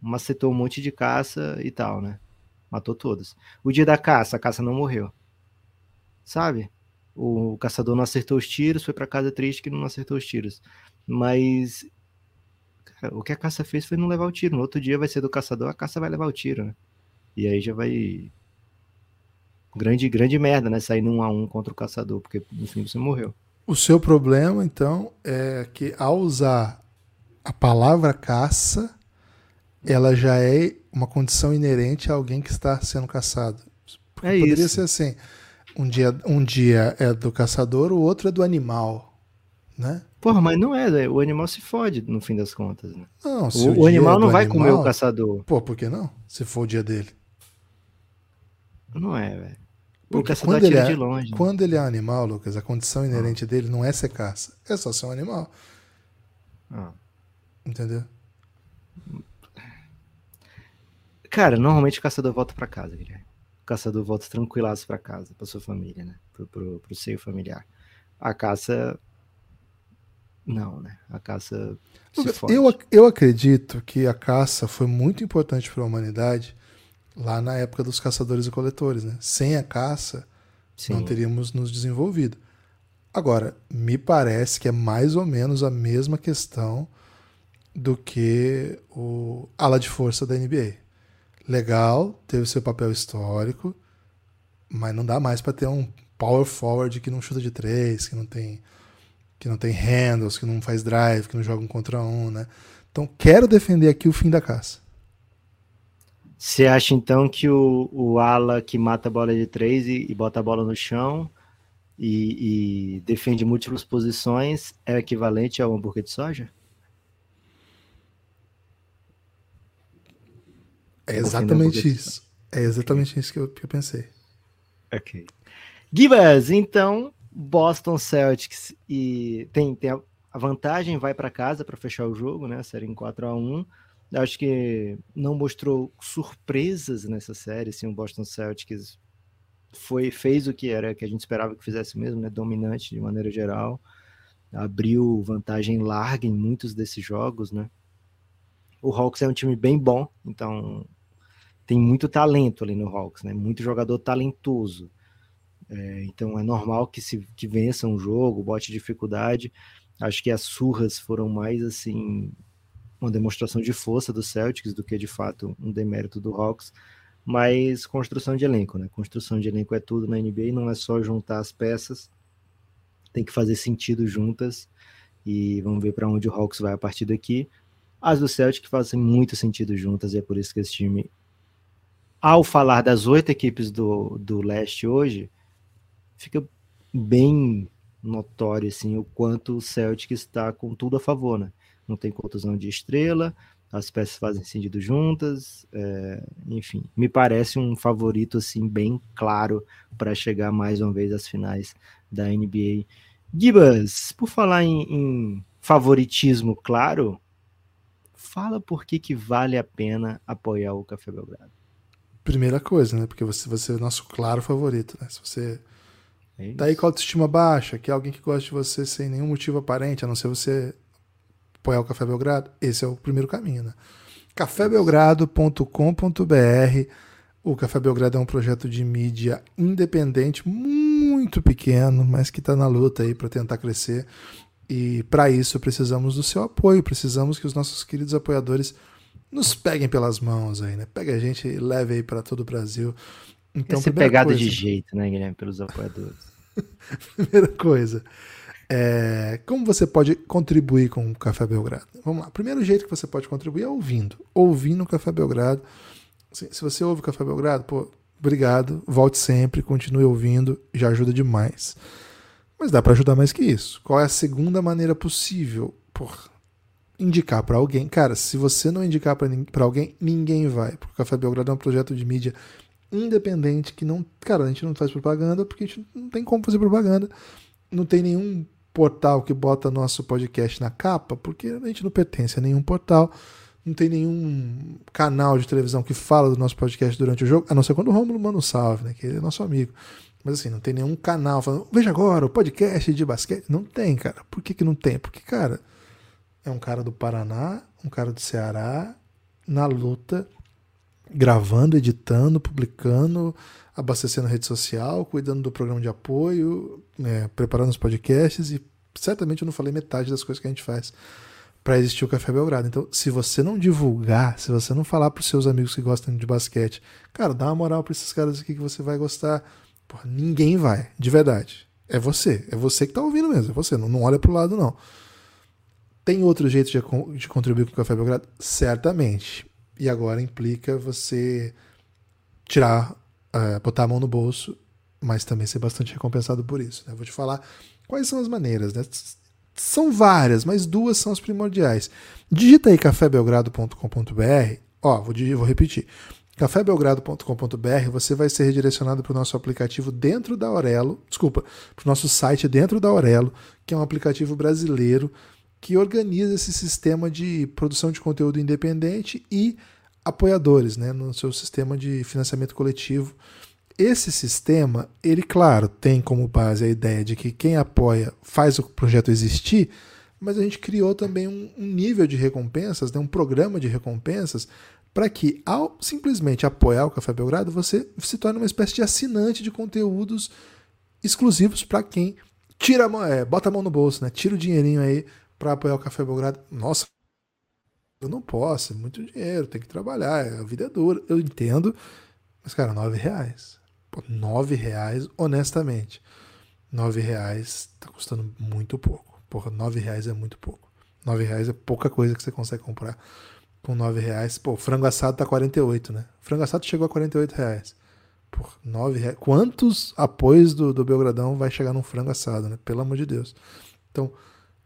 macetou um monte de caça e tal, né? Matou todos. O dia da caça, a caça não morreu. Sabe? O caçador não acertou os tiros, foi para casa triste que não acertou os tiros. Mas cara, o que a caça fez foi não levar o tiro. No outro dia vai ser do caçador, a caça vai levar o tiro, né? E aí já vai grande grande merda, né? Sair num a um contra o caçador, porque no fim você morreu. O seu problema, então, é que ao usar a palavra caça, ela já é uma condição inerente a alguém que está sendo caçado. Porque É poderia isso. ser assim: um dia, um dia é do caçador, o outro é do animal, né? Porra, mas não é, né? o animal se fode no fim das contas, né? Não, se O, o animal é não vai comer animal- o caçador. Pô, por que não? Se for o dia dele. Não é, velho. O Porque caçador quando ele, é, de longe. né? quando ele é um animal, Lucas, a condição Ah. inerente dele não é ser caça, é só ser um animal, Ah. entendeu? Cara, normalmente o caçador volta pra casa, Guilherme. O caçador volta tranquilaço pra casa, pra sua família, né? Pro, pro, pro seio familiar. A caça. Não, né? A caça Lucas, eu, eu acredito que a caça foi muito importante para a humanidade lá na época dos caçadores e coletores, né? Sem a caça, Sim. não teríamos nos desenvolvido. Agora, me parece que é mais ou menos a mesma questão do que o ala de força da NBA. Legal, teve seu papel histórico, mas não dá mais para ter um power forward que não chuta de três, que não tem que não tem handles, que não faz drive, que não joga um contra um, né? Então, quero defender aqui o fim da caça. Você acha então que o, o ala que mata a bola de três e, e bota a bola no chão e, e defende múltiplas posições é equivalente ao hambúrguer de soja? É exatamente isso. É exatamente isso que eu, que eu pensei. Ok. Gibas, então, Boston Celtics e tem, tem a- vantagem, vai para casa para fechar o jogo, né? Série em 4 a 1 Eu Acho que não mostrou surpresas nessa série, assim, o Boston Celtics foi, fez o que era que a gente esperava que fizesse mesmo, né? Dominante de maneira geral. Abriu vantagem larga em muitos desses jogos, né? O Hawks é um time bem bom, então tem muito talento ali no Hawks, né? Muito jogador talentoso. É, então é normal que se que vença um jogo, bote dificuldade. Acho que as surras foram mais assim uma demonstração de força do Celtics do que de fato um demérito do Hawks. Mas construção de elenco, né? Construção de elenco é tudo na NBA, não é só juntar as peças, tem que fazer sentido juntas. E vamos ver para onde o Hawks vai a partir daqui. As do Celtic fazem muito sentido juntas, e é por isso que esse time, ao falar das oito equipes do, do leste hoje, fica bem notório assim, o quanto o Celtic está com tudo a favor. Né? Não tem contusão de estrela, as peças fazem sentido juntas, é, enfim, me parece um favorito assim bem claro para chegar mais uma vez às finais da NBA. Gibas, por falar em, em favoritismo claro, fala por que, que vale a pena apoiar o Café Belgrado. Primeira coisa, né? Porque você, você é o nosso claro favorito, né? Se você É tá aí com a autoestima baixa, que é alguém que gosta de você sem nenhum motivo aparente, a não ser você apoiar o Café Belgrado, esse é o primeiro caminho, né? cafébelgrado.com.br O Café Belgrado é um projeto de mídia independente, muito pequeno, mas que está na luta aí para tentar crescer. E para isso precisamos do seu apoio, precisamos que os nossos queridos apoiadores nos peguem pelas mãos aí, né? Pega a gente e leve aí para todo o Brasil. Então, primeira pegado coisa, de jeito, né, Guilherme, pelos apoiadores. [laughs] primeira coisa, é, como você pode contribuir com o Café Belgrado? Vamos lá. Primeiro jeito que você pode contribuir é ouvindo. Ouvindo o Café Belgrado. Se, se você ouve o Café Belgrado, pô, obrigado. Volte sempre, continue ouvindo, já ajuda demais. Mas dá para ajudar mais que isso. Qual é a segunda maneira possível? Por indicar para alguém. Cara, se você não indicar para alguém, ninguém vai. Porque o Café Belgrado é um projeto de mídia independente que não. Cara, a gente não faz propaganda porque a gente não tem como fazer propaganda. Não tem nenhum portal que bota nosso podcast na capa, porque a gente não pertence a nenhum portal. Não tem nenhum canal de televisão que fala do nosso podcast durante o jogo, a não ser quando o Romulo manda um salve, né? Que ele é nosso amigo. Mas assim, não tem nenhum canal falando, veja agora, o podcast de basquete. Não tem, cara. Por que, que não tem? Porque, cara, é um cara do Paraná, um cara do Ceará, na luta, gravando, editando, publicando, abastecendo a rede social, cuidando do programa de apoio, é, preparando os podcasts e certamente eu não falei metade das coisas que a gente faz para existir o Café Belgrado. Então, se você não divulgar, se você não falar para os seus amigos que gostam de basquete, cara, dá uma moral para esses caras aqui que você vai gostar. Porra, ninguém vai, de verdade. É você, é você que tá ouvindo mesmo, é você, não, não olha pro lado não. Tem outro jeito de, de contribuir com o Café Belgrado? Certamente. E agora implica você tirar, uh, botar a mão no bolso, mas também ser bastante recompensado por isso. Né? Vou te falar quais são as maneiras. Né? São várias, mas duas são as primordiais. Digita aí cafébelgrado.com.br. Ó, vou, vou repetir. cafébelgrado.com.br, você vai ser redirecionado para o nosso aplicativo dentro da Aurelo, desculpa, para o nosso site dentro da Aurelo, que é um aplicativo brasileiro que organiza esse sistema de produção de conteúdo independente e apoiadores, né, no seu sistema de financiamento coletivo. Esse sistema, ele, claro, tem como base a ideia de que quem apoia faz o projeto existir, mas a gente criou também um, um nível de recompensas, né, um programa de recompensas, para que, ao simplesmente apoiar o Café Belgrado, você se torne uma espécie de assinante de conteúdos exclusivos para quem tira a mão, é, bota a mão no bolso, né? Tira o dinheirinho aí para apoiar o Café Belgrado. Nossa, eu não posso, é muito dinheiro, tem que trabalhar, a vida é dura. Eu entendo, mas, cara, nove reais. Pô, nove reais, honestamente. Nove reais tá custando muito pouco. Porra, nove reais é muito pouco. Nove reais é pouca coisa que você consegue comprar com nove reais. Pô, frango assado tá 48, né? Frango assado chegou a 48 reais. Por nove reais. Quantos apoios do, do Belgradão vai chegar num frango assado, né? Pelo amor de Deus. Então,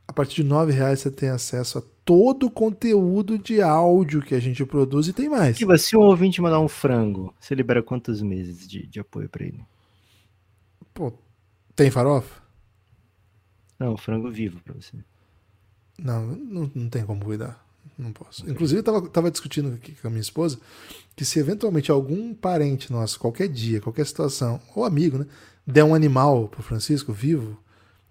a partir de R$ reais você tem acesso a todo o conteúdo de áudio que a gente produz e tem mais. Se um ouvinte mandar um frango, você libera quantos meses de, de apoio para ele? Pô, tem farofa? Não, frango vivo para você. Não, não, não tem como cuidar. Não posso. Inclusive, eu tava, tava discutindo aqui com a minha esposa que se eventualmente algum parente nosso, qualquer dia, qualquer situação, ou amigo, né, der um animal pro Francisco vivo,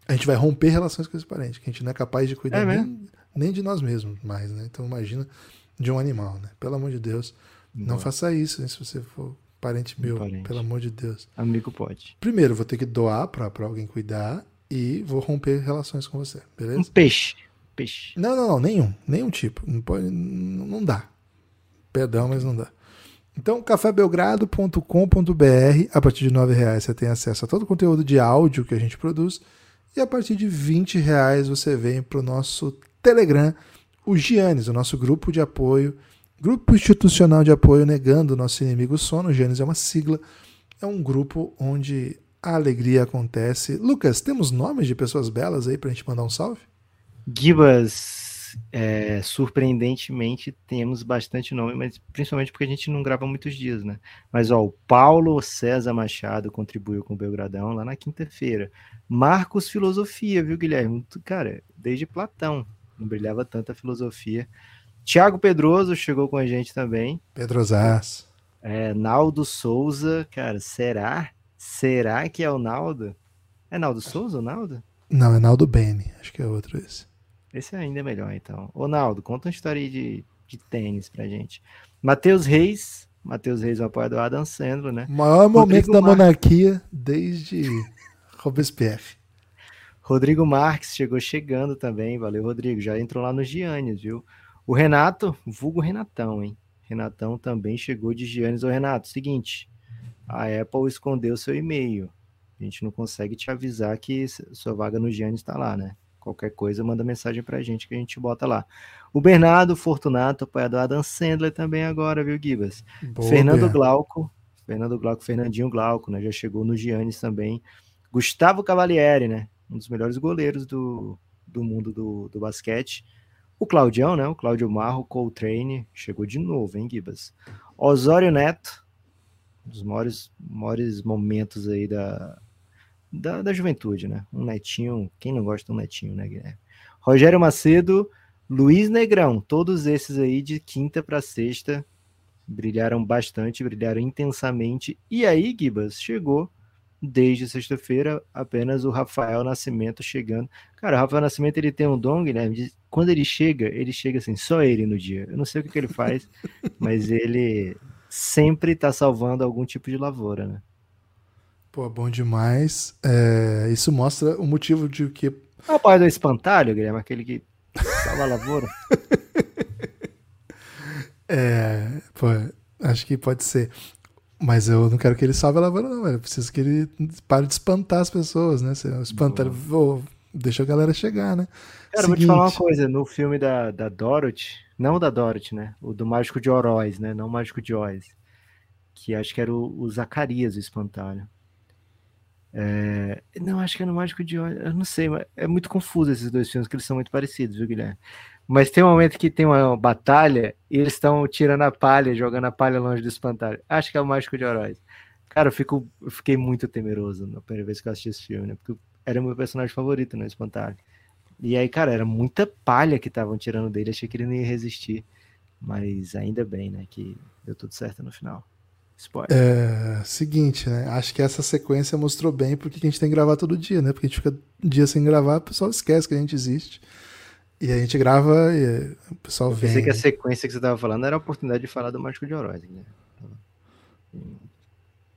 a gente vai romper relações com esse parente, que a gente não é capaz de cuidar é nem, nem, de nós mesmos mais, né? Então imagina de um animal, né? Pelo amor de Deus, não, não faça isso, né? se você for parente meu, parente. pelo amor de Deus. Amigo pode. Primeiro, vou ter que doar para alguém cuidar e vou romper relações com você, beleza? Um peixe. Peixe. Não, não, não, nenhum, nenhum tipo. Não pode, não dá. Perdão, mas não dá. Então, cafébelgrado.com.br, a partir de R$ reais você tem acesso a todo o conteúdo de áudio que a gente produz e a partir de 20 reais você vem para o nosso Telegram, o Giannis, o nosso grupo de apoio, grupo institucional de apoio negando o nosso inimigo sono. O Giannis é uma sigla, é um grupo onde a alegria acontece. Lucas, temos nomes de pessoas belas aí para a gente mandar um salve? Gibas, é, surpreendentemente temos bastante nome, mas principalmente porque a gente não grava muitos dias, né? Mas ó, o Paulo César Machado contribuiu com o Belgradão lá na quinta-feira. Marcos Filosofia, viu, Guilherme? Cara, desde Platão não brilhava tanta filosofia. Tiago Pedroso chegou com a gente também. Pedrosas. É, Naldo Souza, cara, será? Será que é o Naldo? É Naldo Souza ou Naldo? Não, é Naldo Bene, acho que é outro esse. Esse é ainda é melhor, então. Ô, Naldo, conta uma história aí de, de tênis pra gente. Matheus Reis, Matheus Reis, o apoiador Adam Sandler, né? Maior Rodrigo momento da Mar... monarquia desde Robespierre. Rodrigo Marques chegou chegando também, valeu Rodrigo, já entrou lá nos Giannis, viu? O Renato, vulgo Renatão, hein? Renatão também chegou de Giannis. Ô Renato, seguinte, a Apple escondeu seu e-mail. A gente não consegue te avisar que sua vaga no Giannis está lá, né? Qualquer coisa, manda mensagem pra gente que a gente bota lá. O Bernardo Fortunato, apoiador Adam Sandler também agora, viu, Gibas? Boa, Fernando Glauco, Fernando Glauco, Fernandinho Glauco, né? Já chegou no Giannis também. Gustavo Cavalieri, né? Um dos melhores goleiros do, do mundo do, do basquete. O Claudião, né? O Claudio Marro, Coltrane, chegou de novo, hein, Gibas? Osório Neto, um dos maiores, maiores momentos aí da, da, da juventude, né? Um netinho, quem não gosta de um netinho, né, Guilherme? Rogério Macedo, Luiz Negrão, todos esses aí de quinta para sexta brilharam bastante, brilharam intensamente. E aí, Gibas, chegou desde sexta-feira apenas o Rafael Nascimento chegando. Cara, o Rafael Nascimento ele tem um dom, Guilherme, de quando ele chega, ele chega assim, só ele no dia. Eu não sei o que, que ele faz, [laughs] mas ele sempre tá salvando algum tipo de lavoura, né? Pô, bom demais. É, isso mostra o motivo de que. Ah, o pai do espantalho, Guilherme, aquele que salva a lavoura. [laughs] é, pô, acho que pode ser. Mas eu não quero que ele salve a lavoura, não. Eu preciso que ele pare de espantar as pessoas, né? Se espantar, vou, deixa a galera chegar, né? Cara, Seguinte. vou te falar uma coisa. No filme da, da Dorothy, não da Dorothy, né? O do Mágico de Oroz, né? Não o Mágico de Oz. Que acho que era o, o Zacarias, o espantalho. É... Não, acho que é no Mágico de Oz. Eu não sei, mas é muito confuso esses dois filmes, que eles são muito parecidos, viu, Guilherme? Mas tem um momento que tem uma batalha e eles estão tirando a palha, jogando a palha longe do espantalho. Acho que é o Mágico de Oroz. Cara, eu, fico, eu fiquei muito temeroso na primeira vez que eu assisti esse filme, né? Porque era meu personagem favorito no espantalho. E aí, cara, era muita palha que estavam tirando dele. Achei que ele não ia resistir. Mas ainda bem, né? Que deu tudo certo no final. Spoiler. É, seguinte, né? Acho que essa sequência mostrou bem porque a gente tem que gravar todo dia, né? Porque a gente fica um dia sem gravar, o pessoal esquece que a gente existe. E a gente grava e o pessoal vem. Eu pensei que a sequência que você estava falando era a oportunidade de falar do Mágico de Oroz. Né?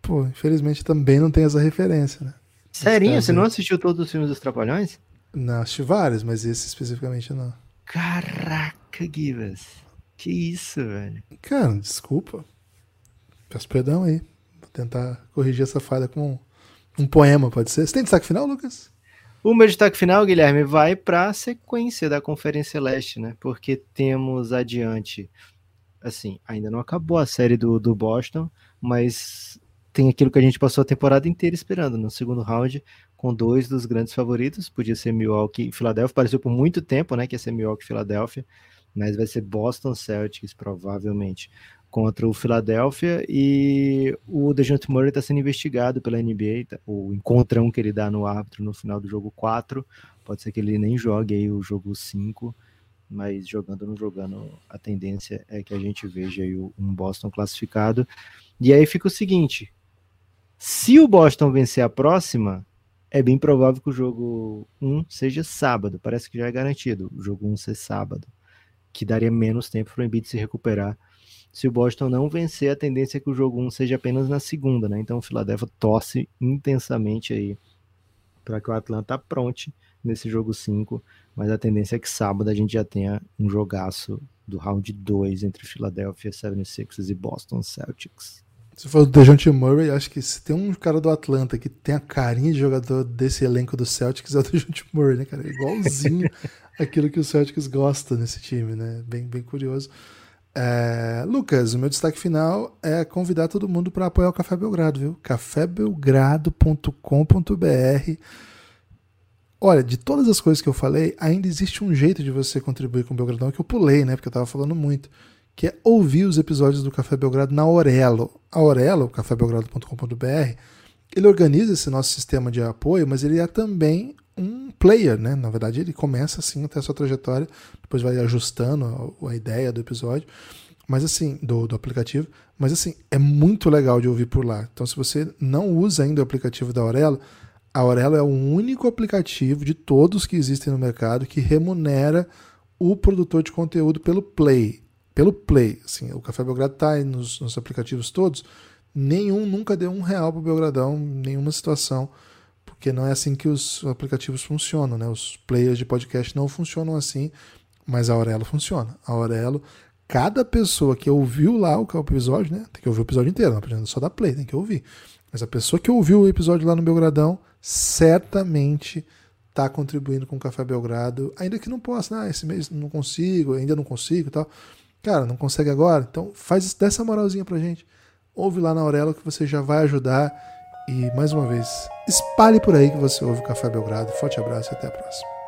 Pô, infelizmente também não tem essa referência, né? Serinho, você não assistiu todos os filmes dos Trapalhões? Não, assisti vários, mas esse especificamente não. Caraca, Givas. Que isso, velho. Cara, desculpa. Peço perdão aí. Vou tentar corrigir essa falha com um poema, pode ser. Você tem destaque final, Lucas? O meu destaque final, Guilherme, vai para a sequência da Conferência Leste, né? Porque temos adiante, assim, ainda não acabou a série do, do Boston, mas tem aquilo que a gente passou a temporada inteira esperando, no segundo round, com dois dos grandes favoritos, podia ser Milwaukee e Philadelphia, pareceu por muito tempo, né, que ia ser Milwaukee e Philadelphia, mas vai ser Boston Celtics, provavelmente contra o Philadelphia e o DeJounte Murray está sendo investigado pela NBA, tá, o encontrão que ele dá no árbitro no final do jogo 4, pode ser que ele nem jogue aí o jogo 5, mas jogando ou não jogando, a tendência é que a gente veja aí um Boston classificado. E aí fica o seguinte, se o Boston vencer a próxima, é bem provável que o jogo 1 seja sábado, parece que já é garantido o jogo 1 ser sábado, que daria menos tempo para o Embiid se recuperar se o Boston não vencer, a tendência é que o jogo 1 seja apenas na segunda, né? Então o Philadelphia torce intensamente aí para que o Atlanta pronte nesse jogo 5, mas a tendência é que sábado a gente já tenha um jogaço do round 2 entre Philadelphia 76ers e Boston Celtics. Você falou do DeJounte Murray, acho que se tem um cara do Atlanta que tem a carinha de jogador desse elenco do Celtics é o [laughs] DeJounte Murray, né, cara? Igualzinho [laughs] aquilo que o Celtics gosta nesse time, né? Bem, bem curioso. É, Lucas, o meu destaque final é convidar todo mundo para apoiar o Café Belgrado, viu? cafébelgrado.com.br. Olha, de todas as coisas que eu falei, ainda existe um jeito de você contribuir com o Belgradão que eu pulei, né? Porque eu tava falando muito. Que é ouvir os episódios do Café Belgrado na Aurelo. A Aurelo, cafébelgrado.com.br, ele organiza esse nosso sistema de apoio, mas ele é também um player, né? Na verdade, ele começa assim até a sua trajetória, depois vai ajustando a, a ideia do episódio, mas assim, do, do aplicativo. Mas assim, é muito legal de ouvir por lá. Então, se você não usa ainda o aplicativo da Aurelo, a Aurelo é o único aplicativo de todos que existem no mercado que remunera o produtor de conteúdo pelo Play. Pelo Play. Assim, o Café Belgrado está nos, nos aplicativos todos. Nenhum nunca deu um real para o Belgradão, nenhuma situação porque não é assim que os aplicativos funcionam, né? Os players de podcast não funcionam assim, mas a Aurelo funciona. A Aurelo, cada pessoa que ouviu lá o episódio, né? Tem que ouvir o episódio inteiro, não aprendendo só da play, tem que ouvir. Mas a pessoa que ouviu o episódio lá no Belgradão, certamente está contribuindo com o Café Belgrado, ainda que não possa, ah, esse mês não consigo, ainda não consigo e tal. Cara, não consegue agora? Então faz dessa moralzinha pra gente. Ouve lá na Aurelo que você já vai ajudar e mais uma vez, espalhe por aí que você ouve o Café Belgrado. Forte abraço e até a próxima.